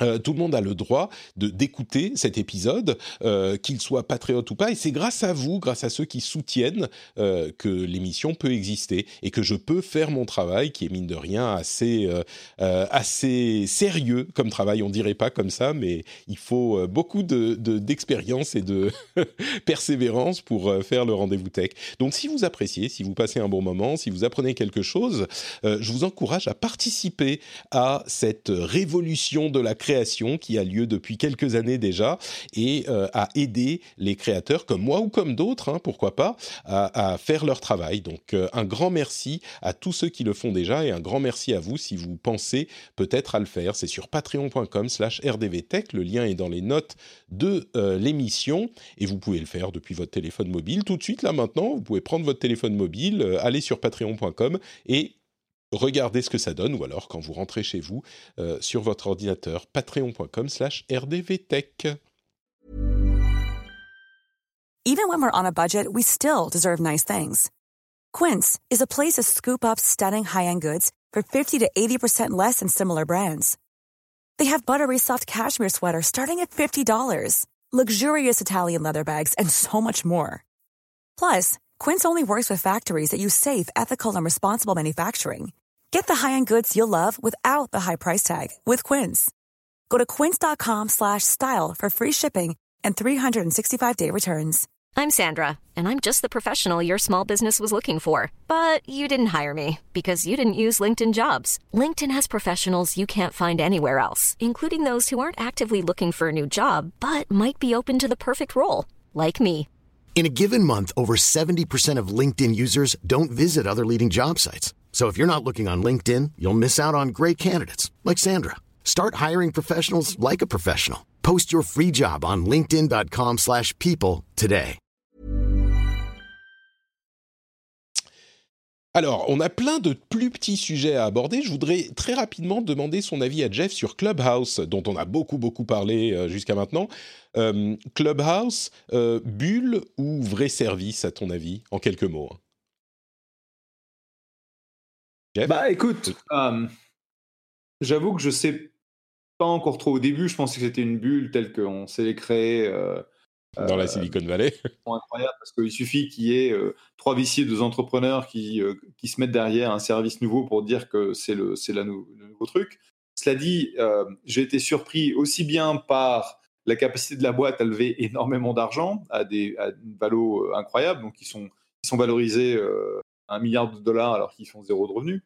euh, tout le monde a le droit de d'écouter cet épisode, euh, qu'il soit patriote ou pas, et c'est grâce à vous, grâce à ceux qui soutiennent, euh, que l'émission peut exister et que je peux faire mon travail, qui est mine de rien assez assez sérieux comme travail. On dirait pas comme ça, mais il faut beaucoup de d'expérience et de persévérance pour faire le rendez-vous tech. Donc, si vous appréciez, si vous passez un bon moment, si vous apprenez quelque chose, je vous encourage à participer à cette révolution de la création qui a lieu depuis quelques années déjà et euh, à aider les créateurs comme moi ou comme d'autres, hein, pourquoi pas, à, faire leur travail. Donc euh, un grand merci à tous ceux qui le font déjà et un grand merci à vous si vous pensez peut-être à le faire. C'est sur patreon.com slash rdvtech, le lien est dans les notes de euh, l'émission et vous pouvez le faire depuis votre téléphone mobile. Tout de suite là maintenant, vous pouvez prendre votre téléphone mobile, aller sur patreon.com et regardez ce que ça donne, ou alors quand vous rentrez chez vous euh, sur votre ordinateur, patreon.com slash rdvtech. Even when we're on a budget, we still deserve nice things. Quince is a place to scoop up stunning high-end goods for 50 to 80% less than similar brands. They have buttery soft cashmere sweaters starting at $50, luxurious Italian leather bags, and so much more. Plus, Quince only works with factories that use safe, ethical, and responsible manufacturing. Get the high-end goods you'll love without the high price tag with Quince. Go to quince.com slash style for free shipping and 365-day returns. I'm Sandra, and I'm just the professional your small business was looking for. But you didn't hire me because you didn't use LinkedIn jobs. LinkedIn has professionals you can't find anywhere else, including those who aren't actively looking for a new job but might be open to the perfect role, like me. In a given month, over 70% of LinkedIn users don't visit other leading job sites. So if you're not looking on LinkedIn, you'll miss out on great candidates like Sandra. Start hiring professionals like a professional. Post your free job on linkedin.com/people today. Alors, on a plein de plus petits sujets à aborder. Je voudrais très rapidement demander son avis à Jeff sur Clubhouse, dont on a beaucoup beaucoup parlé euh, jusqu'à maintenant. Euh, Clubhouse, euh, bulle ou vrai service, à ton avis, en quelques mots hein? Jeff Bah écoute, euh, j'avoue que je sais pas encore trop. Au début, je pensais que c'était une bulle telle qu'on sait les créer. euh, Dans la euh, Silicon Valley sont incroyables parce qu'il suffit qu'il y ait euh, trois viciers, deux entrepreneurs qui, euh, qui se mettent derrière un service nouveau pour dire que c'est le, c'est la nou- le nouveau truc. Cela dit, euh, j'ai été surpris aussi bien par la capacité de la boîte à lever énormément d'argent à, des, à une valo euh, incroyable, donc ils sont, ils sont valorisés euh, milliard de dollars alors qu'ils font zéro de revenus.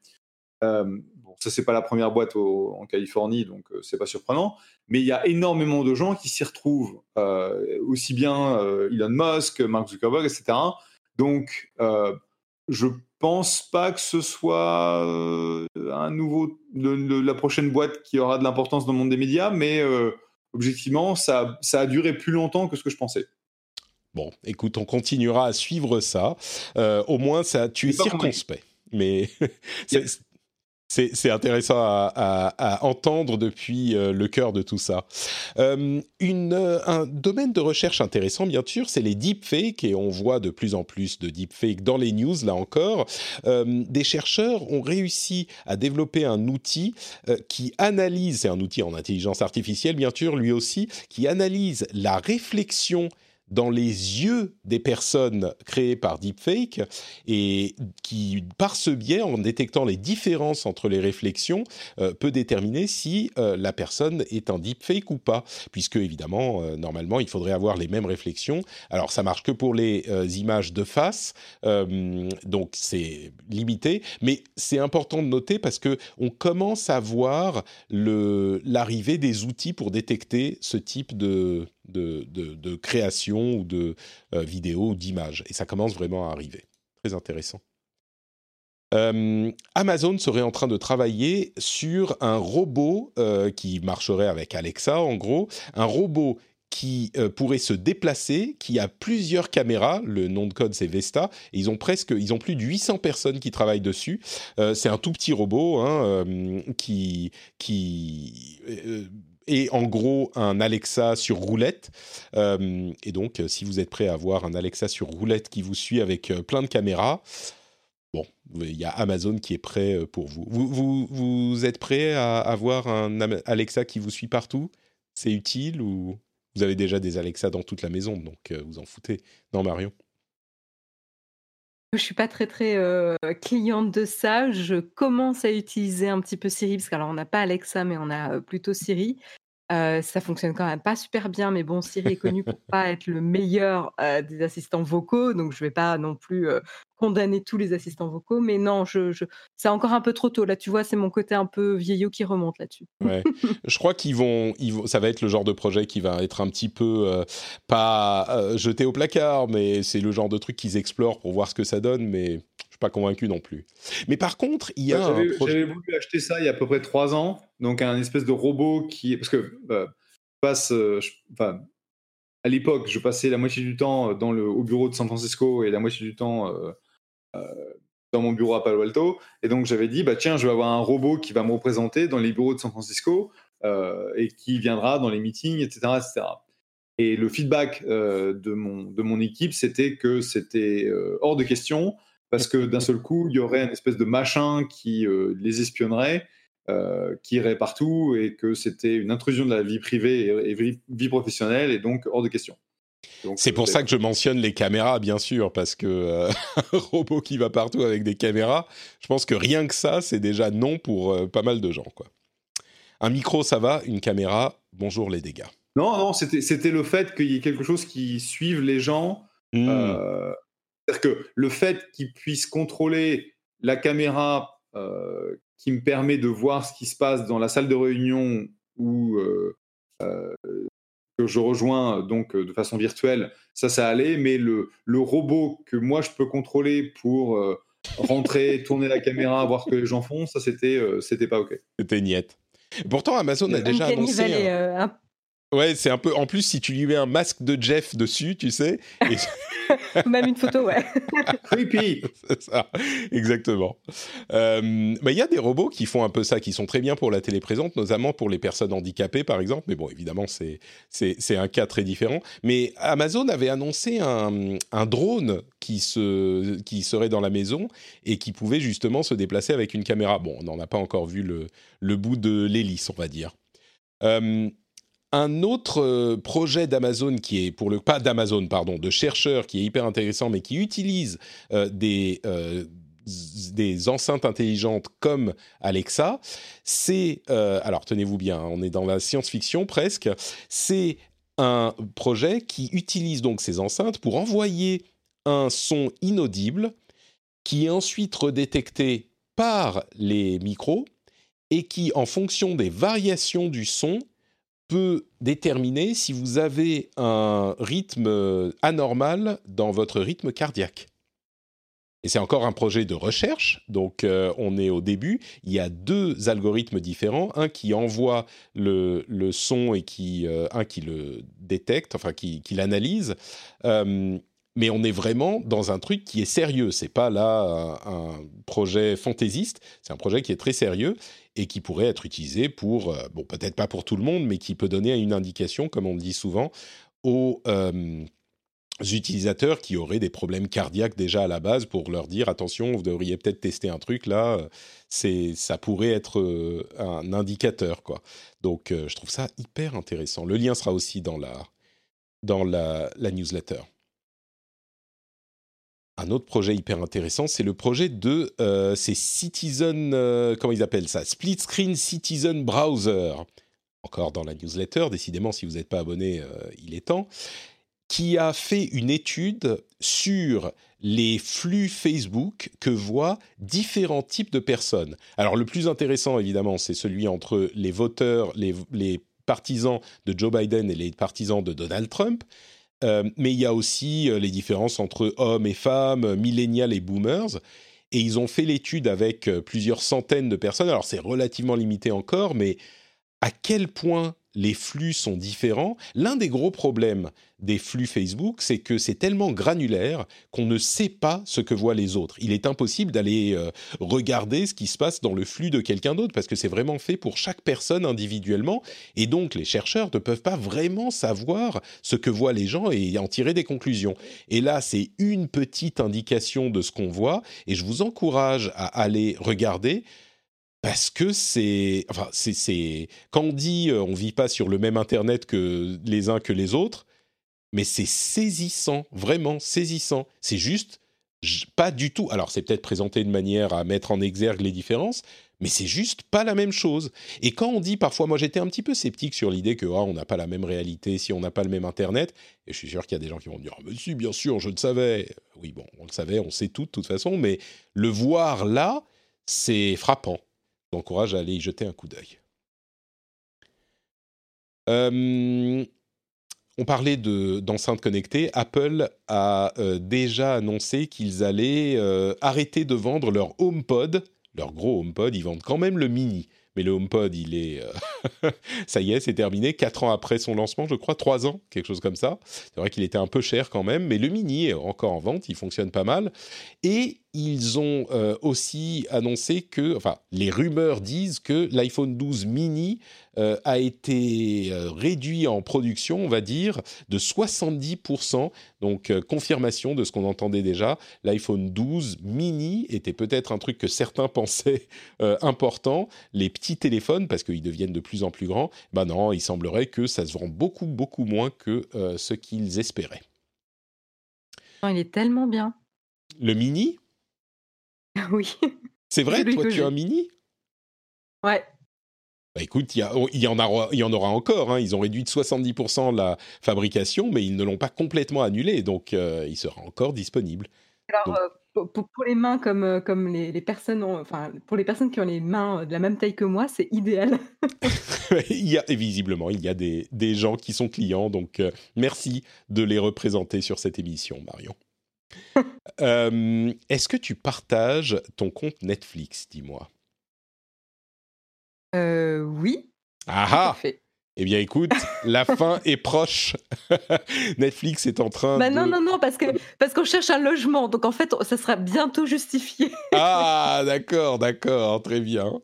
Euh, bon, ça, c'est pas la première boîte en Californie, donc euh, c'est pas surprenant. Mais il y a énormément de gens qui s'y retrouvent, euh, aussi bien euh, Elon Musk, Mark Zuckerberg, etc. Donc, euh, je pense pas que ce soit un nouveau, la prochaine boîte qui aura de l'importance dans le monde des médias, mais objectivement, ça, ça a duré plus longtemps que ce que je pensais. Bon, écoute, on continuera à suivre ça. Euh, au moins, ça, tu es circonspect. Mais c'est- intéressant à, à- à entendre depuis euh, le cœur de tout ça. Euh, une, un domaine de recherche intéressant, bien sûr, c'est les deepfakes, et on voit de plus en plus de deepfakes dans les news, là encore. Euh, des chercheurs ont réussi à développer un outil euh, qui analyse, c'est un outil en intelligence artificielle, bien sûr, lui aussi, qui analyse la réflexion dans les yeux des personnes créées par deepfake et qui, par ce biais, en détectant les différences entre les réflexions, euh, peut déterminer si euh, la personne est un deepfake ou pas, puisque évidemment, euh, normalement, il faudrait avoir les mêmes réflexions. Alors, ça marche que pour les images de face, donc c'est limité, mais c'est important de noter parce que on commence à voir l'arrivée des outils pour détecter ce type de de, création ou de euh, vidéo ou d'image, et ça commence vraiment à arriver. Très intéressant. Euh, Amazon serait en train de travailler sur un robot euh, qui marcherait avec Alexa, en gros, un robot qui pourrait se déplacer, qui a plusieurs caméras. Le nom de code c'est Vesta. Et ils ont presque, ils ont plus de 800 personnes qui travaillent dessus. C'est un tout petit robot hein, qui qui est en gros un Alexa sur roulette. Euh, et donc, euh, si vous êtes prêt à avoir un Alexa sur roulette qui vous suit avec euh, plein de caméras, bon, il y a Amazon qui est prêt pour vous. Vous, êtes prêt à avoir un Alexa qui vous suit partout? C'est utile ou vous avez déjà des Alexa dans toute la maison, donc vous en foutez Non, Marion? Je suis pas très très euh, cliente de ça. Je commence à utiliser un petit peu Siri parce qu'alors on n'a pas Alexa mais on a euh, plutôt Siri. Ça fonctionne quand même pas super bien, mais bon, Siri est connu pour pas être le meilleur des assistants vocaux, donc je vais pas non plus condamner tous les assistants vocaux. Mais non, je, c'est encore un peu trop tôt. Là, tu vois, c'est mon côté un peu vieillot qui remonte là-dessus. Je crois qu'ils vont, ils vont, ça va être le genre de projet qui va être un petit peu pas jeté au placard, mais c'est le genre de truc qu'ils explorent pour voir ce que ça donne, mais suis pas convaincu non plus. Mais par contre, il y a J'avais projet. voulu acheter ça il y a à peu près trois ans, donc un espèce de robot qui. Parce que euh, je passe. euh, je- enfin, à l'époque, je passais la moitié du temps dans le, au bureau de San Francisco et la moitié du temps euh, euh, dans mon bureau à Palo Alto. Et donc j'avais dit, bah, tiens, je vais avoir un robot qui va me représenter dans les bureaux de San Francisco euh, et qui viendra dans les meetings, etc. etc. Et le feedback euh, de, mon, de mon équipe, c'était que c'était euh, hors de question parce que d'un seul coup, il y aurait une espèce de machin qui euh, les espionnerait, euh, qui irait partout et que c'était une intrusion de la vie privée et, et vie, vie professionnelle et donc hors de question. C'est pour euh, ça que je mentionne les caméras, bien sûr, parce que euh, un robot qui va partout avec des caméras, je pense que rien que ça, c'est déjà non pour euh, pas mal de gens, quoi. Un micro, ça va. Une caméra, bonjour les dégâts. Non, non, c'était le fait qu'il y ait quelque chose qui suive les gens. Hmm. Euh, c'est-à-dire que le fait qu'ils puissent contrôler la caméra euh, qui me permet de voir ce qui se passe dans la salle de réunion ou que je rejoins donc de façon virtuelle, ça, ça allait. Mais le, le robot que moi je peux contrôler pour rentrer, tourner la caméra, voir ce que les gens font, ça c'était c'était pas ok. C'était niette. Pourtant, Amazon a déjà annoncé. Un... Ouais, c'est un peu. En plus, si tu lui mets un masque de Jeff dessus, tu sais. Même une photo, ouais. Creepy. c'est ça, exactement. Euh, bah, il y a des robots qui font un peu ça, qui sont très bien pour la téléprésente, notamment pour les personnes handicapées, par exemple. Mais bon, évidemment, c'est c'est un cas très différent. Mais Amazon avait annoncé un, un drone qui se qui serait dans la maison et qui pouvait justement se déplacer avec une caméra. Bon, on n'en a pas encore vu le le bout de l'hélice, on va dire. Euh, un autre euh, projet d'Amazon qui est pour le pas d'Amazon pardon de chercheurs qui est hyper intéressant mais qui utilise euh, des euh, des enceintes intelligentes comme Alexa, c'est alors tenez-vous bien, hein, on est dans la science-fiction presque, c'est un projet qui utilise donc ces enceintes pour envoyer un son inaudible qui est ensuite redétecté par les micros et qui, en fonction des variations du son, peut déterminer si vous avez un rythme anormal dans votre rythme cardiaque. Et c'est encore un projet de recherche, donc euh, on est au début. Il y a deux algorithmes différents, un qui envoie le, son et qui, euh, un qui le détecte, enfin qui, l'analyse. Euh, mais on est vraiment dans un truc qui est sérieux. C'est pas là un, projet fantaisiste, c'est un projet qui est très sérieux et qui pourrait être utilisé pour, euh, bon, peut-être pas pour tout le monde, mais qui peut donner une indication, comme on le dit souvent, aux euh, utilisateurs qui auraient des problèmes cardiaques déjà à la base pour leur dire attention, vous devriez peut-être tester un truc là, c'est ça pourrait être euh, un indicateur quoi. Donc je trouve ça hyper intéressant. Le lien sera aussi dans la dans la newsletter un autre projet hyper intéressant, c'est le projet de euh, ces Citizen, euh, comment ils appellent ça, Split Screen Citizen Browser. Encore dans la newsletter, décidément, si vous n'êtes pas abonné, euh, il est temps. Qui a fait une étude sur les flux Facebook que voient différents types de personnes. Alors, le plus intéressant, évidemment, c'est celui entre les voteurs, les, les partisans de Joe Biden et les partisans de Donald Trump. Euh, mais il y a aussi euh, les différences entre hommes et femmes, millénials et boomers. Et ils ont fait l'étude avec euh, plusieurs centaines de personnes. Alors c'est relativement limité encore, mais à quel point les flux sont différents. L'un des gros problèmes des flux Facebook, c'est que c'est tellement granulaire qu'on ne sait pas ce que voient les autres. Il est impossible d'aller euh, regarder ce qui se passe dans le flux de quelqu'un d'autre parce que c'est vraiment fait pour chaque personne individuellement et donc les chercheurs ne peuvent pas vraiment savoir ce que voient les gens et en tirer des conclusions. Et là, c'est une petite indication de ce qu'on voit et je vous encourage à aller regarder parce que c'est, enfin, c'est, quand on dit euh, on vit pas sur le même internet que les uns que les autres, mais c'est saisissant, vraiment saisissant. C'est juste pas du tout. Alors c'est peut-être présenté de manière à mettre en exergue les différences, mais c'est juste pas la même chose. Et quand on dit parfois, moi j'étais un petit peu sceptique sur l'idée que oh, on n'a pas la même réalité si on n'a pas le même internet. Et je suis sûr qu'il y a des gens qui vont me dire, ah, mais si, bien sûr, je le savais. Oui, bon, on le savait, on sait tout de toute façon, mais le voir là, c'est frappant encourage à aller y jeter un coup d'œil. Euh, on parlait d'enceintes connectées. Apple a euh, déjà annoncé qu'ils allaient euh, arrêter de vendre leur HomePod, leur gros HomePod. Ils vendent quand même le mini, mais le HomePod, il est, ça y est, c'est terminé. Quatre ans après son lancement, je crois, trois ans, quelque chose comme ça. C'est vrai qu'il était un peu cher quand même, mais le mini est encore en vente. Il fonctionne pas mal. Et ils ont euh, aussi annoncé que, enfin, les rumeurs disent que l'iPhone 12 mini euh, a été euh, réduit en production, on va dire, de 70%. Donc, confirmation de ce qu'on entendait déjà. L'iPhone 12 mini était peut-être un truc que certains pensaient important. Les petits téléphones, parce qu'ils deviennent de plus en plus grands, ben non, il semblerait que ça se vend beaucoup, beaucoup moins que ce qu'ils espéraient. il est tellement bien. Le mini? Oui. C'est vrai, toi tu as un mini? Ouais. Bah, écoute, il y, en aura encore. Hein. Ils ont réduit de 70% la fabrication, mais ils ne l'ont pas complètement annulé, donc euh, il sera encore disponible. Alors, euh, pour, les mains comme, euh, comme les, personnes, enfin, pour les personnes qui ont les mains de la même taille que moi, c'est idéal. il y a, et visiblement, il y a des, gens qui sont clients, donc merci de les représenter sur cette émission, Marion. Est-ce que tu partages ton compte Netflix, dis-moi? Euh, oui. Ah ah eh bien, écoute, la fin est proche. Netflix est en train bah de... Non, non, non, parce que parce qu'on cherche un logement, donc en fait, ça sera bientôt justifié. ah, d'accord, d'accord, très bien.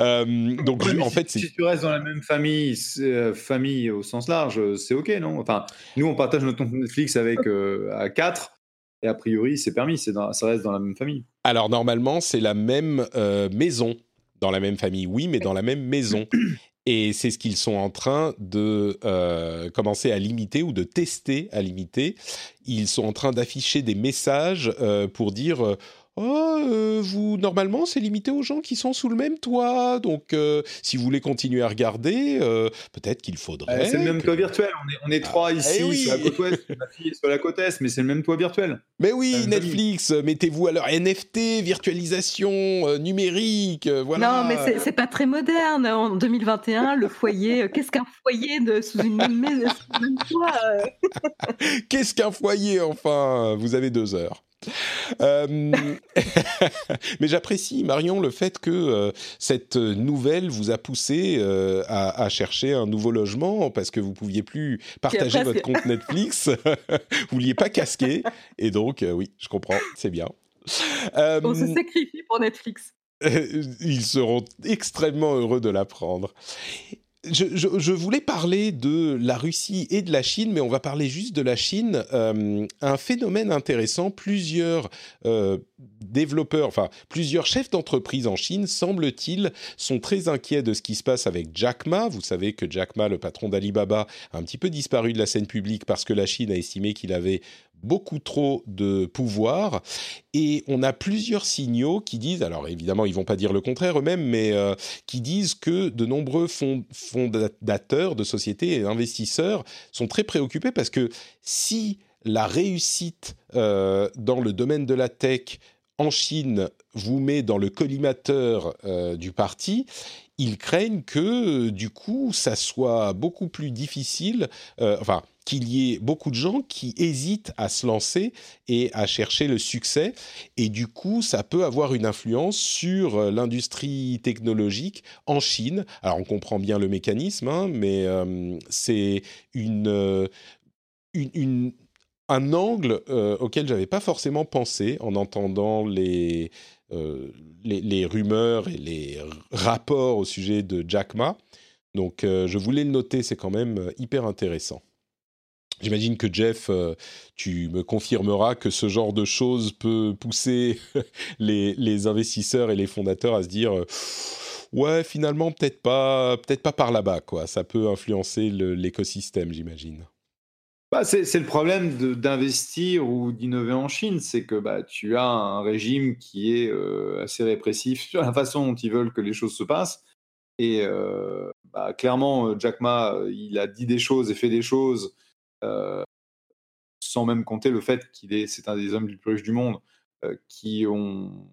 Euh, donc, en fait, si, tu restes dans la même famille, euh, famille au sens large, c'est ok, non? Enfin, nous, on partage notre compte Netflix avec euh, à 4 et a priori, c'est permis, c'est ça reste dans la même famille. Alors normalement, c'est la même maison dans la même famille, oui, mais dans la même maison. Et c'est ce qu'ils sont en train de euh, commencer à limiter ou de tester à limiter. Ils sont en train d'afficher des messages euh, pour dire euh, Oh, euh, vous, normalement, c'est limité aux gens qui sont sous le même toit. Donc, euh, si vous voulez continuer à regarder, euh, peut-être qu'il faudrait. c'est le même toit virtuel. On est, on est trois ah, ici, eh sur la côte ouest, ma fille est sur la côte est, mais c'est le même toit virtuel. Mais oui, Netflix, mettez-vous à leur NFT, virtualisation numérique, voilà. Non, mais c'est pas très moderne. En 2021, le foyer, qu'est-ce qu'un foyer de, sous une même, maison, sous même toit Qu'est-ce qu'un foyer, enfin? Vous avez deux heures. Euh, mais j'apprécie, Marion, le fait que euh, cette nouvelle vous a poussé euh, à, chercher un nouveau logement parce que vous pouviez plus partager votre compte Netflix, vous vouliez pas casquer, et donc oui, je comprends, c'est bien. On se sacrifie pour Netflix. Ils seront extrêmement heureux de l'apprendre je, voulais parler de la Russie et de la Chine, mais on va parler juste de la Chine. Euh, un phénomène intéressant, plusieurs euh, développeurs, enfin plusieurs chefs d'entreprise en Chine, semble-t-il, sont très inquiets de ce qui se passe avec Jack Ma. Vous savez que Jack Ma, le patron d'Alibaba, a un petit peu disparu de la scène publique parce que la Chine a estimé qu'il avait beaucoup trop de pouvoir. Et on a plusieurs signaux qui disent, alors évidemment ils vont pas dire le contraire eux-mêmes, mais euh, qui disent que de nombreux fondateurs de sociétés et investisseurs sont très préoccupés parce que si la réussite euh, dans le domaine de la tech en Chine vous met dans le collimateur euh, du parti, ils craignent que du coup ça soit beaucoup plus difficile, enfin qu'il y ait beaucoup de gens qui hésitent à se lancer et à chercher le succès. Et du coup, ça peut avoir une influence sur euh, l'industrie technologique en Chine. Alors, on comprend bien le mécanisme, hein, mais euh, c'est euh, un angle auquel j'avais pas forcément pensé en entendant les, rumeurs et les rapports au sujet de Jack Ma. Donc, je voulais le noter, c'est quand même hyper intéressant. J'imagine que Jeff, euh, tu me confirmeras que ce genre de choses peut pousser les, investisseurs et les fondateurs à se dire euh, ouais finalement peut-être pas peut-être pas par là-bas quoi. Ça peut influencer l'écosystème, j'imagine. Bah, c'est le problème d'investir ou d'innover en Chine, c'est que bah, tu as un régime qui est euh, assez répressif sur la façon dont ils veulent que les choses se passent. Et bah, clairement, Jack Ma, il a dit des choses et fait des choses sans même compter le fait qu'il est, c'est un des hommes les plus riches du monde, euh, qui ont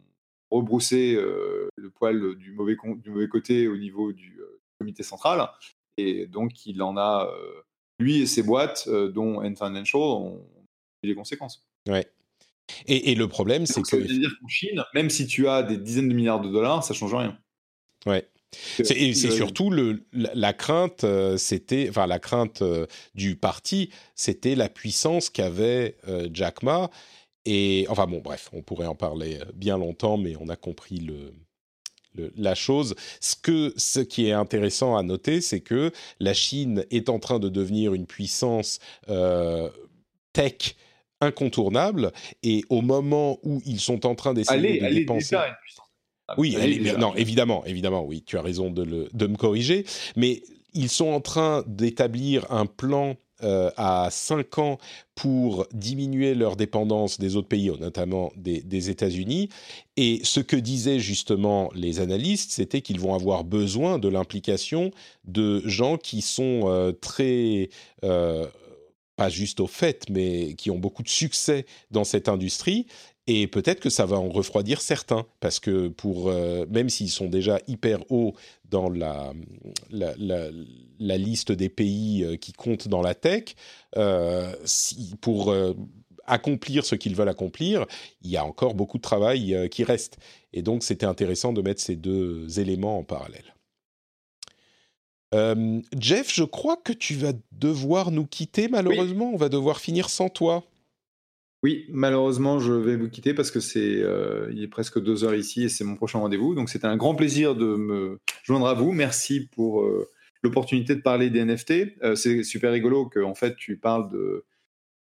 rebroussé euh, le poil du mauvais, du mauvais côté au niveau du comité central. Et donc, il en a, lui et ses boîtes, dont N Financial, ont eu les conséquences. Ouais. Et, et le problème, c'est que. Ça veut dire qu'en Chine, même si tu as des dizaines de milliards de dollars, ça change rien. Ouais. C'est surtout le, la, crainte, euh, c'était, enfin la crainte euh, du parti, c'était la puissance qu'avait euh, Jack Ma. Et enfin bon, bref, on pourrait en parler bien longtemps, mais on a compris le, la chose. Ce, que, ce qui est intéressant à noter, c'est que la Chine est en train de devenir une puissance tech incontournable, et au moment où ils sont en train d'essayer de dépenser... Ah, oui, non, évidemment, évidemment, oui, tu as raison de, le, de me corriger, mais ils sont en train d'établir un plan à 5 ans pour diminuer leur dépendance des autres pays, notamment des, des États-Unis. Et ce que disaient justement les analystes, c'était qu'ils vont avoir besoin de l'implication de gens qui sont très pas juste au fait, mais qui ont beaucoup de succès dans cette industrie. Et peut-être que ça va en refroidir certains, parce que pour, euh, même s'ils sont déjà hyper hauts dans la, la, la, liste des pays euh, qui comptent dans la tech, euh, si, pour accomplir ce qu'ils veulent accomplir, il y a encore beaucoup de travail qui reste. Et donc c'était intéressant de mettre ces deux éléments en parallèle. Jeff, je crois que tu vas devoir nous quitter, malheureusement. On va devoir finir sans toi. Oui, malheureusement, je vais vous quitter parce que c'est euh, il est presque deux heures ici et c'est mon prochain rendez-vous. Donc, c'était un grand plaisir de me joindre à vous. Merci pour euh, l'opportunité de parler des NFT. c'est super rigolo que en fait tu parles de,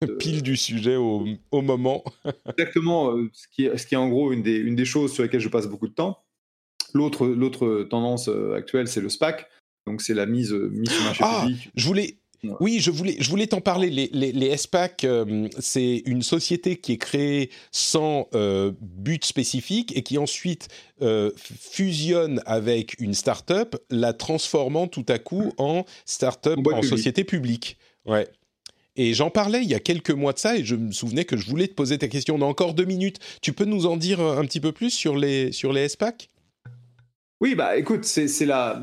pile du sujet au, moment. Exactement, ce qui, ce qui est en gros une des, une des choses sur lesquelles je passe beaucoup de temps. L'autre, l'autre tendance actuelle, c'est le SPAC. Donc c'est la mise, euh, mise sur marché ah, public. Je voulais, Oui, je voulais, je voulais t'en parler. Les, les, les SPAC, euh, c'est une société qui est créée sans euh, but spécifique et qui ensuite fusionne avec une start-up, la transformant tout à coup en start-up, en, société publique. Ouais. Et j'en parlais il y a quelques mois de ça et je me souvenais que je voulais te poser ta question. On a encore deux minutes. Tu peux nous en dire un petit peu plus sur les, sur les SPAC Oui, bah écoute, c'est la,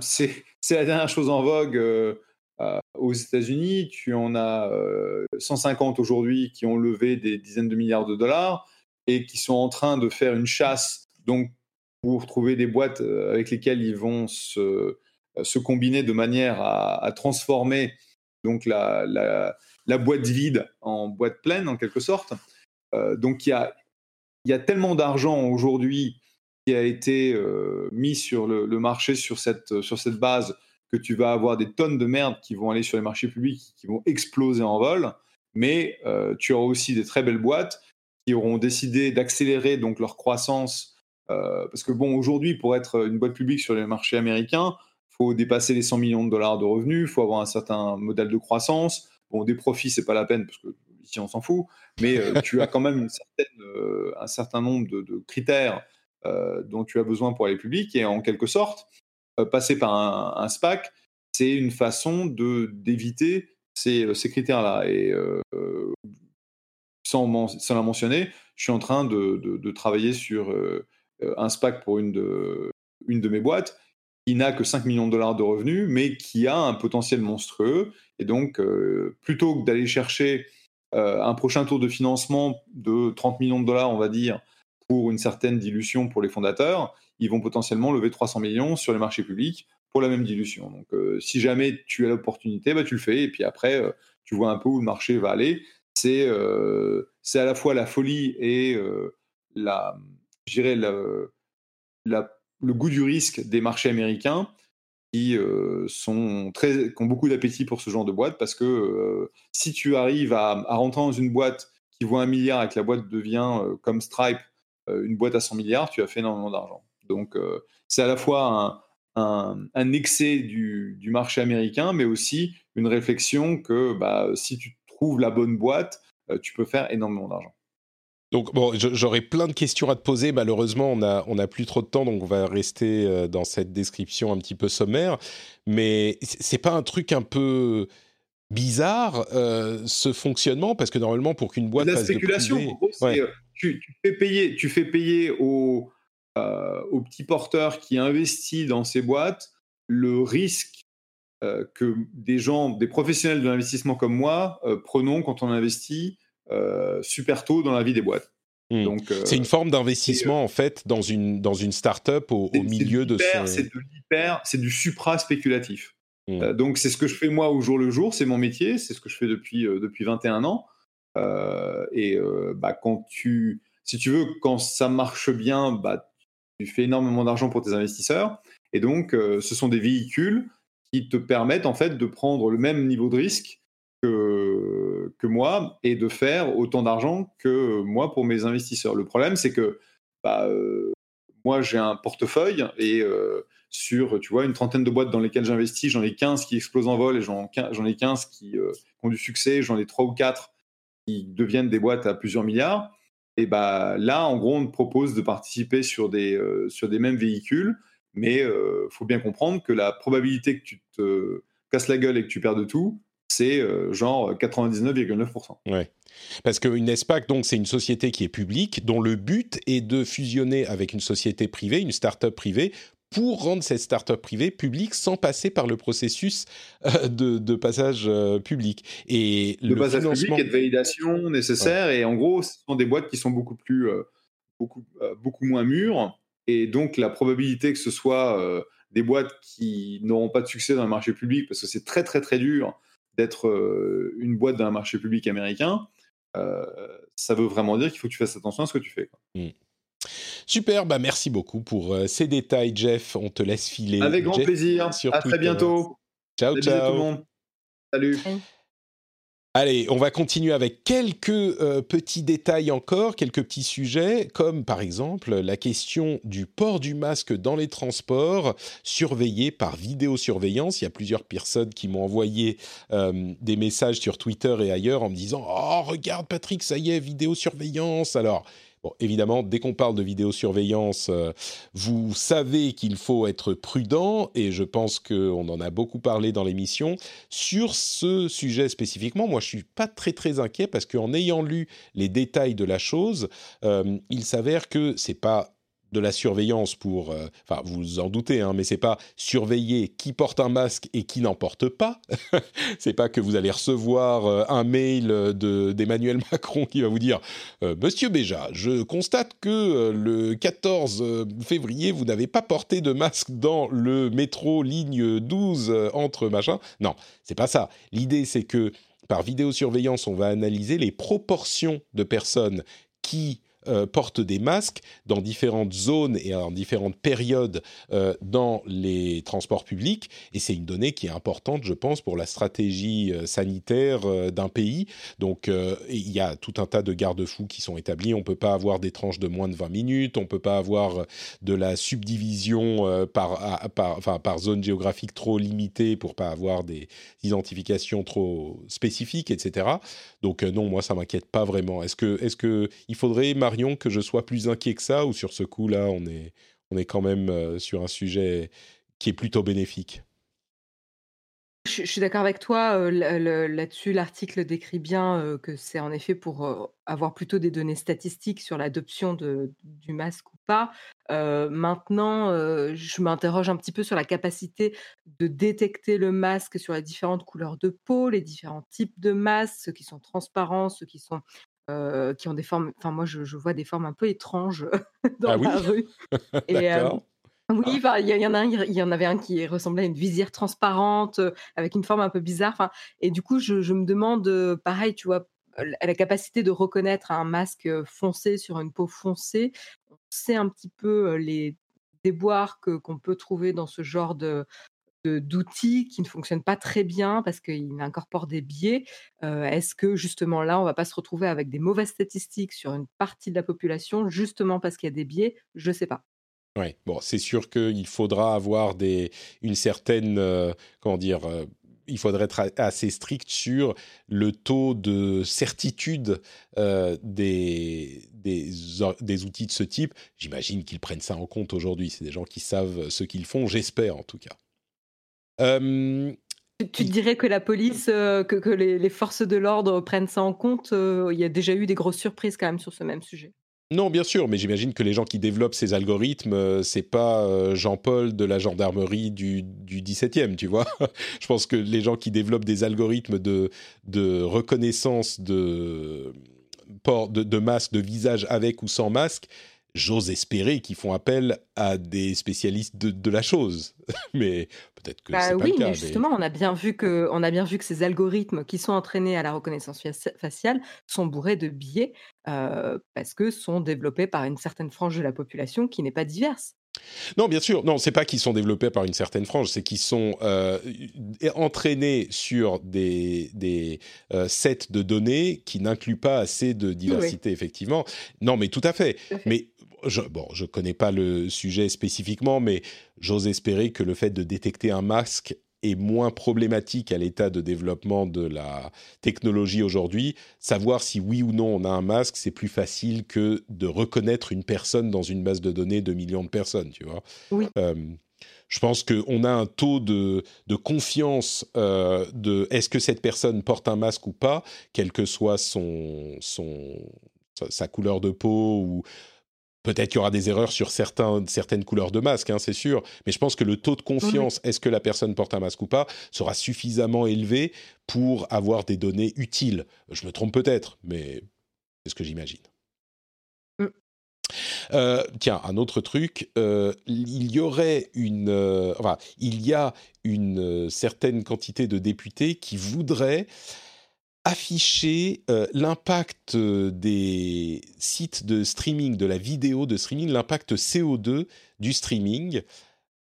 dernière chose en vogue euh, euh, aux États-Unis. Tu en as 150 euh, aujourd'hui qui ont levé des dizaines de milliards de dollars et qui sont en train de faire une chasse donc pour trouver des boîtes avec lesquelles ils vont se, se combiner de manière à, transformer donc la, la, boîte vide en boîte pleine en quelque sorte. donc il y a, y a tellement d'argent aujourd'hui qui a été euh, mis sur le, marché sur cette, sur cette base que tu vas avoir des tonnes de merde qui vont aller sur les marchés publics, qui vont exploser en vol, mais euh, tu auras aussi des très belles boîtes qui auront décidé d'accélérer donc leur croissance. Euh, parce que bon, aujourd'hui, pour être une boîte publique sur les marchés américains, faut dépasser les 100 millions de dollars de revenus, faut avoir un certain modèle de croissance. Bon, des profits, c'est pas la peine parce que ici on s'en fout, mais tu as quand même un certain nombre de, de critères euh, dont tu as besoin pour aller public. Et en quelque sorte, euh, passer par un, SPAC, c'est une façon d'éviter ces, euh, critères-là. Et sans, sans, la je suis en train de, de, travailler sur un SPAC pour une de, une de mes boîtes qui n'a que 5 millions de dollars de revenus, mais qui a un potentiel monstrueux. Et donc, plutôt que d'aller chercher un prochain tour de financement de 30 millions de dollars, on va dire, pour une certaine dilution pour les fondateurs, ils vont potentiellement lever 300 millions sur les marchés publics pour la même dilution. Donc, euh, si jamais tu as l'opportunité, bah, tu le fais. Et puis après, euh, tu vois un peu où le marché va aller. C'est euh, à la fois la folie et la, la, le goût du risque des marchés américains qui, sont très, qui ont beaucoup d'appétit pour ce genre de boîte parce que si tu arrives à, à, rentrer dans une boîte qui vaut un milliard et que la boîte devient comme Stripe une boîte à 100 milliards, tu as fait énormément d'argent. Donc, euh, c'est à la fois un, excès du, marché américain, mais aussi une réflexion que bah, si tu trouves la bonne boîte, euh, tu peux faire énormément d'argent. Donc bon, j'aurais plein de questions à te poser. Malheureusement, on a on a plus trop de temps, donc on va rester dans cette description un petit peu sommaire. Mais c'est pas un truc un peu bizarre ce fonctionnement? Parce que normalement pour qu'une boîte la spéculation, tu, fais payer, tu fais payer aux, euh, aux petits porteurs qui investissent dans ces boîtes le risque euh, que des gens, des professionnels de l'investissement comme moi, euh, prenons quand on investit super tôt dans la vie des boîtes. Hmm. Donc, c'est une forme d'investissement en fait dans une dans une start-up au, milieu de son... C'est de l'hyper, c'est du supra spéculatif. Hmm. donc c'est ce que je fais moi au jour le jour, c'est mon métier, c'est ce que je fais depuis depuis 21 ans. Euh, et euh, bah, quand tu, si tu veux, quand ça marche bien, bah, tu fais énormément d'argent pour tes investisseurs. Et donc, euh, ce sont des véhicules qui te permettent en fait de prendre le même niveau de risque que, que moi et de faire autant d'argent que moi pour mes investisseurs. Le problème, c'est que bah, moi, j'ai un portefeuille et sur, tu vois, une trentaine de boîtes dans lesquelles j'investis, j'en ai 15 qui explosent en vol et j'en ai 15 qui, ont du succès, j'en ai 3 ou 4 qui deviennent des boîtes à plusieurs milliards. Et bah là, en gros, on te propose de participer sur des, sur des mêmes véhicules, mais il faut bien comprendre que la probabilité que tu te casses la gueule et que tu perds de tout, c'est genre 99,9%. Ouais. Parce qu'une SPAC, donc, c'est une société qui est publique, dont le but est de fusionner avec une société privée, une start-up privée, pour rendre cette start-up privée publique sans passer par le processus euh, de, passage euh, public. Et le passage public et de validation nécessaire. Et en gros, ce sont des boîtes qui sont beaucoup plus, euh, beaucoup, beaucoup moins mûres. Et donc, la probabilité que ce soit des boîtes qui n'auront pas de succès dans le marché public, parce que c'est très, très, très dur d'être une boîte dans un marché public américain, ça veut vraiment dire qu'il faut que tu fasses attention à ce que tu fais. Quoi. Mmh. Super, bah merci beaucoup pour euh, ces détails, Jeff. On te laisse filer. Avec grand plaisir. à très bientôt. Ciao, ciao. tout le monde. Salut. Allez, on va continuer avec quelques euh, petits détails encore, quelques petits sujets, comme par exemple la question du port du masque dans les transports, surveillé par vidéosurveillance. Il y a plusieurs personnes qui m'ont envoyé euh, des messages sur Twitter et ailleurs en me disant Oh, regarde Patrick, ça y est, vidéosurveillance. Alors, Évidemment, dès qu'on parle de vidéosurveillance, euh, vous savez qu'il faut être prudent, et je pense qu'on en a beaucoup parlé dans l'émission. Sur ce sujet spécifiquement, moi, je suis pas très très inquiet parce qu'en ayant lu les détails de la chose, euh, il s'avère que c'est pas de la surveillance pour, euh, enfin vous vous en doutez, hein, mais c'est pas surveiller qui porte un masque et qui n'en porte pas. c'est pas que vous allez recevoir euh, un mail de d'Emmanuel Macron qui va vous dire euh, Monsieur Béja, je constate que le 14 février vous n'avez pas porté de masque dans le métro ligne 12 entre machin. Non, c'est pas ça. L'idée c'est que par vidéosurveillance, on va analyser les proportions de personnes qui euh, portent des masques dans différentes zones et en différentes périodes euh, dans les transports publics. Et c'est une donnée qui est importante, je pense, pour la stratégie euh, sanitaire d'un pays. Donc, il y a tout un tas de garde-fous qui sont établis. On ne peut pas avoir des tranches de moins de 20 minutes. On ne peut pas avoir de la subdivision par, par, enfin, par zone géographique trop limitée pour pas avoir des identifications trop spécifiques, etc. Donc, non, moi, ça m'inquiète pas vraiment. Est-ce que, il faudrait que je sois plus inquiet que ça ou sur ce coup-là, on est, on est quand même euh, sur un sujet qui est plutôt bénéfique? Je, suis d'accord avec toi euh, là-dessus. L'article décrit bien euh, que c'est en effet pour avoir plutôt des données statistiques sur l'adoption du masque ou pas. maintenant, je m'interroge un petit peu sur la capacité de détecter le masque sur les différentes couleurs de peau, les différents types de masques, ceux qui sont transparents, ceux qui sont qui ont des formes. Enfin, moi, je, vois des formes un peu étranges dans ah la rue. Et, oui, il y, en a il y en avait un qui ressemblait à une visière transparente avec une forme un peu bizarre. Enfin, et du coup, je, me demande, pareil, tu vois, la capacité de reconnaître un masque foncé sur une peau foncée. On sait un petit peu les déboires que qu'on peut trouver dans ce genre de, d'outils qui ne fonctionnent pas très bien parce qu'ils incorporent des biais. Est-ce que justement là, on va pas se retrouver avec des mauvaises statistiques sur une partie de la population justement parce qu'il y a des biais? Je ne sais pas. Oui, bon, c'est sûr qu'il faudra avoir une certaine, comment dire, il faudrait être assez strict sur le taux de certitude des, des, outils de ce type. J'imagine qu'ils prennent ça en compte aujourd'hui. C'est des gens qui savent ce qu'ils font, j'espère en tout cas. Euh, tu dirais que la police, euh, que, les, forces de l'ordre prennent ça en compte euh, Il y a déjà eu des grosses surprises quand même sur ce même sujet. Non, bien sûr, mais j'imagine que les gens qui développent ces algorithmes, c'est pas Jean-Paul de la gendarmerie du, du 17e, tu vois. Je pense que les gens qui développent des algorithmes de, de reconnaissance de port de, de masque, de visage avec ou sans masque, j'ose espérer qu'ils font appel à des spécialistes de, la chose. mais peut-être que bah c'est pas le cas. Mais justement, on a bien vu que on a bien vu que ces algorithmes qui sont entraînés à la reconnaissance faciale sont bourrés de biais euh, parce que sont développés par une certaine frange de la population qui n'est pas diverse. Non, bien sûr. Non, c'est pas qu'ils sont développés par une certaine frange, c'est qu'ils sont euh, entraînés sur des, des euh, sets de données qui n'incluent pas assez de diversité, effectivement. Non, mais tout à fait. Mais je, bon, je connais pas le sujet spécifiquement, mais j'ose espérer que le fait de détecter un masque est moins problématique à l'état de développement de la technologie aujourd'hui. Savoir si oui ou non on a un masque, c'est plus facile que de reconnaître une personne dans une base de données de millions de personnes, tu vois. Oui. Euh, je pense qu'on a un taux de, de confiance euh, de est-ce que cette personne porte un masque ou pas, quelle que soit son, son, sa couleur de peau ou Peut-être qu'il y aura des erreurs sur certains, certaines couleurs de masque, hein, c'est sûr, mais je pense que le taux de confiance, est-ce que la personne porte un masque ou pas, sera suffisamment élevé pour avoir des données utiles. Je me trompe peut-être, mais c'est ce que j'imagine. Mm. Euh, tiens, un autre truc, euh, il y aurait une, euh, enfin, il y a une certaine quantité de députés qui voudraient afficher euh, l'impact euh, des sites de streaming, de la vidéo de streaming, l'impact CO2 du streaming.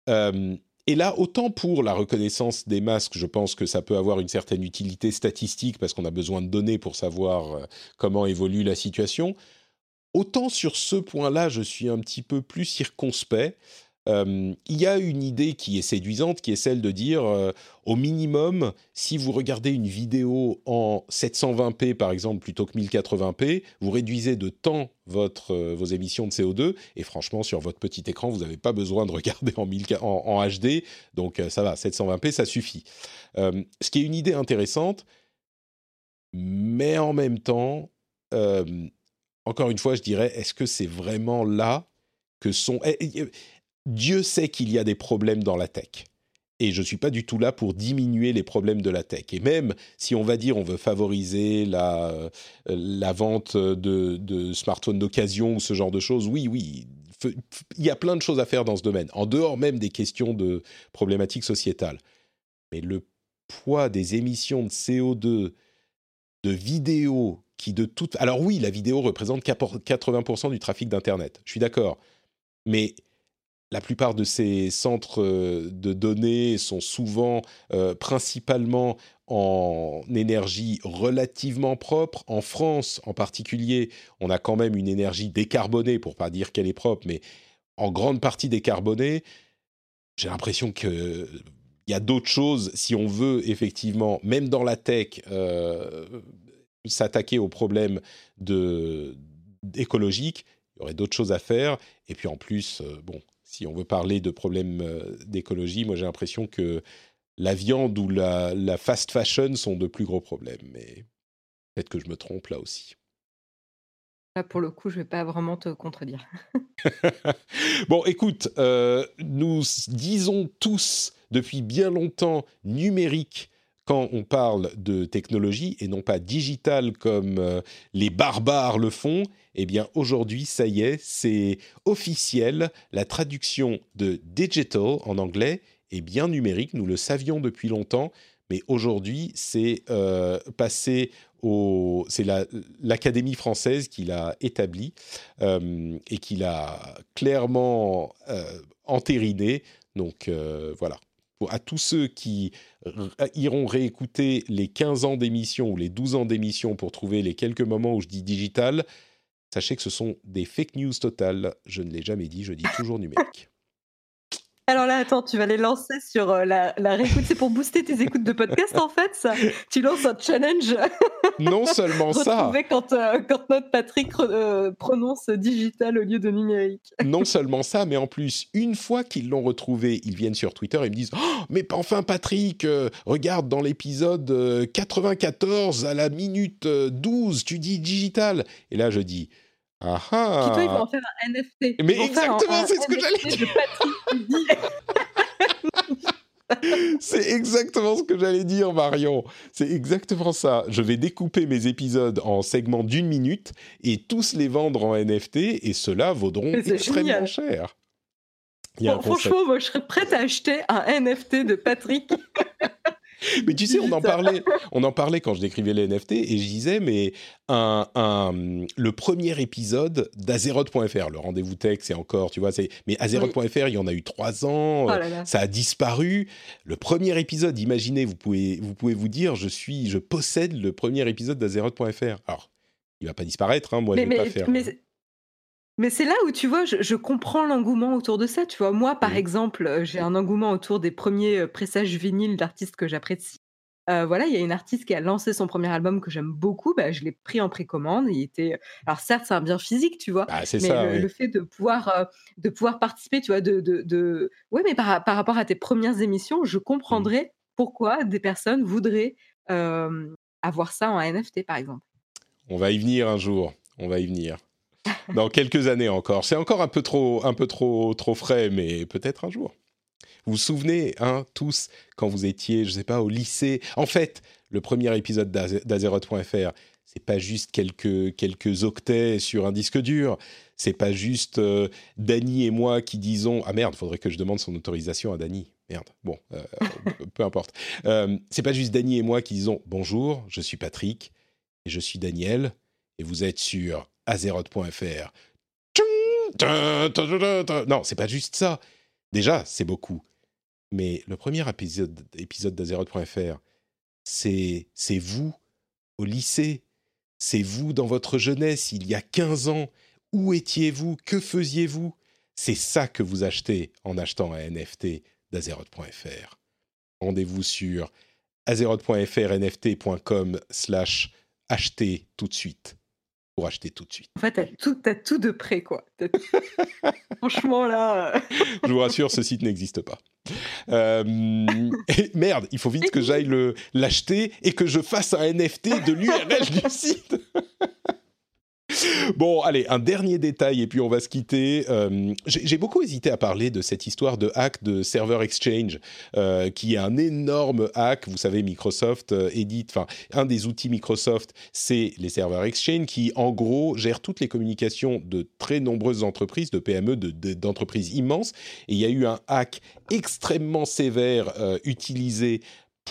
Euh, et là, autant pour la reconnaissance des masques, je pense que ça peut avoir une certaine utilité statistique parce qu'on a besoin de données pour savoir comment évolue la situation. Autant sur ce point-là, je suis un petit peu plus circonspect. Euh, il y a une idée qui est séduisante, qui est celle de dire, euh, au minimum, si vous regardez une vidéo en 720p par exemple plutôt que 1080p, vous réduisez de temps euh, vos émissions de CO2, et franchement, sur votre petit écran, vous n'avez pas besoin de regarder en, en, HD, donc ça va, 720p, ça suffit. ce qui est une idée intéressante, mais en même temps, encore une fois, je dirais, est-ce que c'est vraiment là que sont... Dieu sait qu'il y a des problèmes dans la tech. Et je ne suis pas du tout là pour diminuer les problèmes de la tech. Et même si on va dire on veut favoriser la, euh, vente de, smartphones d'occasion ou ce genre de choses, oui, oui, il y a plein de choses à faire dans ce domaine, en dehors même des questions de problématiques sociétales. Mais le poids des émissions de CO2 de vidéos qui de toute... Alors oui, la vidéo représente 80% du trafic d'Internet, je suis d'accord. Mais la plupart de ces centres euh, de données sont souvent euh, principalement en énergie relativement propre. En France, en particulier, on a quand même une énergie décarbonée, pour pas dire qu'elle est propre, mais en grande partie décarbonée. J'ai l'impression qu'il y a d'autres choses, si on veut effectivement, même dans la tech, euh, s'attaquer aux problèmes écologiques, il y aurait d'autres choses à faire. Et puis en plus, bon, si on veut parler de problèmes euh, d'écologie, moi j'ai l'impression que la viande ou la, fast fashion sont de plus gros problèmes. Mais peut-être que je me trompe là aussi. Là, pour le coup, je ne vais pas vraiment te contredire. bon, écoute, euh, nous disons tous depuis bien longtemps numérique quand on parle de technologie et non pas digital comme euh, les barbares le font, eh bien aujourd'hui, ça y est, c'est officiel. La traduction de digital en anglais est bien numérique. Nous le savions depuis longtemps, mais aujourd'hui, c'est euh, passé au. C'est l'Académie française qui l'a établi euh, et qui l'a clairement entériné. Donc voilà à tous ceux qui iront réécouter les 15 ans d'émission ou les 12 ans d'émission pour trouver les quelques moments où je dis digital, sachez que ce sont des fake news totales. Je ne l'ai jamais dit, je dis toujours numérique. Alors là, attends, tu vas les lancer sur euh, la, la réécoute. C'est pour booster tes écoutes de podcast, en fait, ça Tu lances un challenge Non seulement ça. Quand, euh, quand notre Patrick euh, prononce digital au lieu de numérique. non seulement ça, mais en plus, une fois qu'ils l'ont retrouvé, ils viennent sur Twitter et me disent oh, Mais enfin, Patrick, regarde dans l'épisode 94 à la minute 12, tu dis digital. Et là, je dis ah ah Qui, toi, en faire un NFT. Mais exactement, c'est ce que j'allais dire. C'est exactement ce que j'allais dire, Marion. C'est exactement ça. Je vais découper mes épisodes en segments d'une minute et tous les vendre en NFT et ceux-là vaudront extrêmement cher. franchement, moi, je serais prête à acheter un NFT de Patrick. mais tu sais, on en parlait, on en parlait quand je décrivais les NFT et je disais, mais un, un le premier épisode d'Azeroth.fr, le rendez-vous tech, c'est encore, tu vois, c'est, mais Azeroth.fr, il y en a eu trois ans, oh ça a disparu. Le premier épisode, imaginez, vous pouvez, vous pouvez vous dire, je suis, je possède le premier épisode d'Azeroth.fr. Alors, il va pas disparaître, hein, moi, je vais pas faire. Mais c'est là où tu vois, je, comprends l'engouement autour de ça. Tu vois, moi, par exemple, euh, j'ai un engouement autour des premiers euh, pressages vinyles d'artistes que j'apprécie. Euh, voilà, il y a une artiste qui a lancé son premier album que j'aime beaucoup. Bah, je l'ai pris en précommande. Il était, alors certes, c'est un bien physique, tu vois, bah, mais le, fait de pouvoir, de pouvoir participer, tu vois, de, de, ouais, mais par, par, rapport à tes premières émissions, je mmh. comprendrais pourquoi des personnes voudraient avoir ça en NFT, par exemple. On va y venir un jour. On va y venir dans quelques années encore. C'est encore un peu trop, un peu trop, trop frais, mais peut-être un jour. Vous vous souvenez, hein, tous, quand vous étiez, je sais pas, au lycée? En fait, le premier épisode d'Azeroth.fr, c'est pas juste quelques, quelques octets sur un disque dur. C'est pas juste euh, Dany et moi qui disons ah merde, faudrait que je demande son autorisation à Dany. Merde. Bon, euh, peu importe. Euh, c'est pas juste Dany et moi qui disons bonjour, je suis Patrick et je suis Daniel et vous êtes sur azeroth.fr. Non, c'est pas juste ça. Déjà, c'est beaucoup. Mais le premier épisode, d'Azeroth.fr, c'est, c'est vous au lycée. C'est vous dans votre jeunesse, il y a 15 ans. Où étiez-vous? Que faisiez-vous? C'est ça que vous achetez en achetant un NFT d'Azeroth.fr. Rendez-vous sur azeroth.fr nft.com slash acheter tout de suite acheter tout de suite. En fait, t'as tout, tout de près, quoi. Franchement, là. Euh. Je vous rassure, ce site n'existe pas. Euh, merde, il faut vite que j'aille l'acheter et que je fasse un NFT de l'URL du site. Bon, allez, un dernier détail et puis on va se quitter. Euh, j'ai beaucoup hésité à parler de cette histoire de hack de Server Exchange, euh, qui est un énorme hack. Vous savez, Microsoft euh, édite, enfin, un des outils Microsoft, c'est les serveurs Exchange qui, en gros, gèrent toutes les communications de très nombreuses entreprises, de PME, d'entreprises immenses. Et il y a eu un hack extrêmement sévère utilisé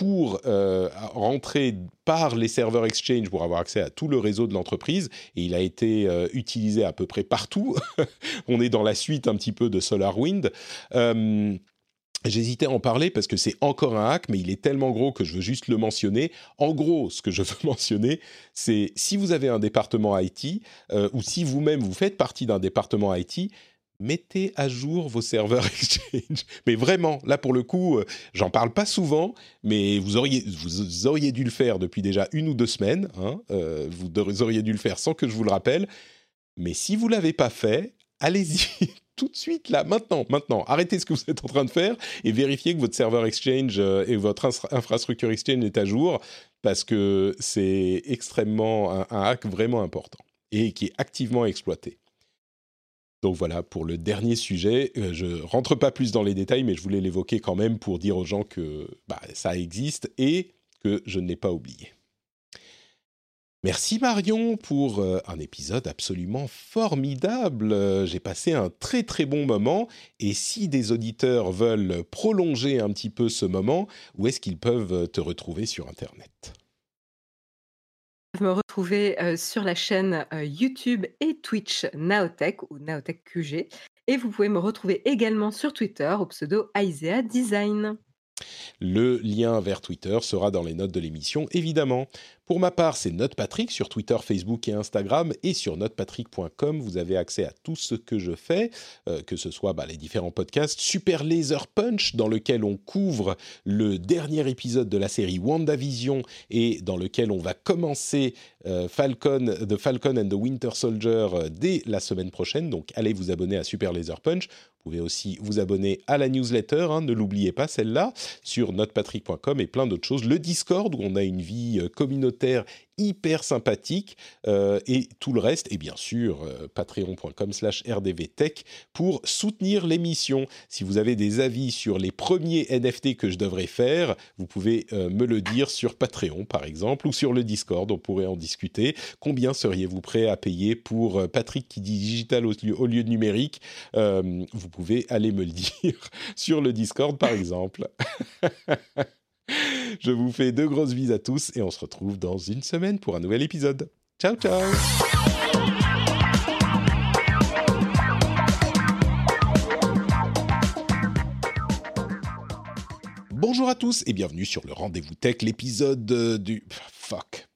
pour euh, rentrer par les serveurs Exchange pour avoir accès à tout le réseau de l'entreprise et il a été euh, utilisé à peu près partout. On est dans la suite un petit peu de SolarWind. Euh, j'hésitais à en parler parce que c'est encore un hack, mais il est tellement gros que je veux juste le mentionner. En gros, ce que je veux mentionner, c'est si vous avez un département IT ou si vous-même vous faites partie d'un département IT, mettez à jour vos serveurs Exchange. Mais vraiment, là pour le coup, euh, j'en parle pas souvent, mais vous auriez, vous auriez dû le faire depuis déjà une ou deux semaines. Hein, euh, vous auriez dû le faire sans que je vous le rappelle. Mais si vous l'avez pas fait, allez-y tout de suite là, maintenant, maintenant. Arrêtez ce que vous êtes en train de faire et vérifiez que votre serveur Exchange euh, et votre infrastructure Exchange est à jour parce que c'est extrêmement un, un hack vraiment important et qui est activement exploité. Donc voilà pour le dernier sujet. Euh, je rentre pas plus dans les détails, mais je voulais l'évoquer quand même pour dire aux gens que bah, ça existe et que je ne l'ai pas oublié. Merci Marion pour euh, un épisode absolument formidable. J'ai passé un très très bon moment et si des auditeurs veulent prolonger un petit peu ce moment, où est-ce qu'ils peuvent te retrouver sur Internet? Me retrouver sur la chaîne YouTube et Twitch Naotech ou Naotech QG. Et vous pouvez me retrouver également sur Twitter au pseudo Isaiah Design. Le lien vers Twitter sera dans les notes de l'émission, évidemment. Pour ma part, c'est NotePatrick sur Twitter, Facebook et Instagram. Et sur notepatrick.com, vous avez accès à tout ce que je fais, euh, que ce soit bah, les différents podcasts. Super Laser Punch, dans lequel on couvre le dernier épisode de la série WandaVision et dans lequel on va commencer euh, Falcon, The Falcon and the Winter Soldier euh, dès la semaine prochaine. Donc allez vous abonner à Super Laser Punch. Vous pouvez aussi vous abonner à la newsletter, hein, ne l'oubliez pas celle-là, sur notepatrick.com et plein d'autres choses. Le Discord, où on a une vie communautaire hyper sympathique euh, et tout le reste et bien sûr euh, patreon.com slash rdvtech pour soutenir l'émission. Si vous avez des avis sur les premiers NFT que je devrais faire vous pouvez euh, me le dire sur Patreon par exemple ou sur le Discord. On pourrait en discuter. Combien seriez-vous prêt à payer pour Patrick qui dit digital au au lieu de numérique? Vous pouvez aller me le dire sur le Discord par exemple Je vous fais de grosses bises à tous et on se retrouve dans une semaine pour un nouvel épisode. Ciao, ciao Bonjour à tous et bienvenue sur le Rendez-vous Tech, l'épisode du... Fuck.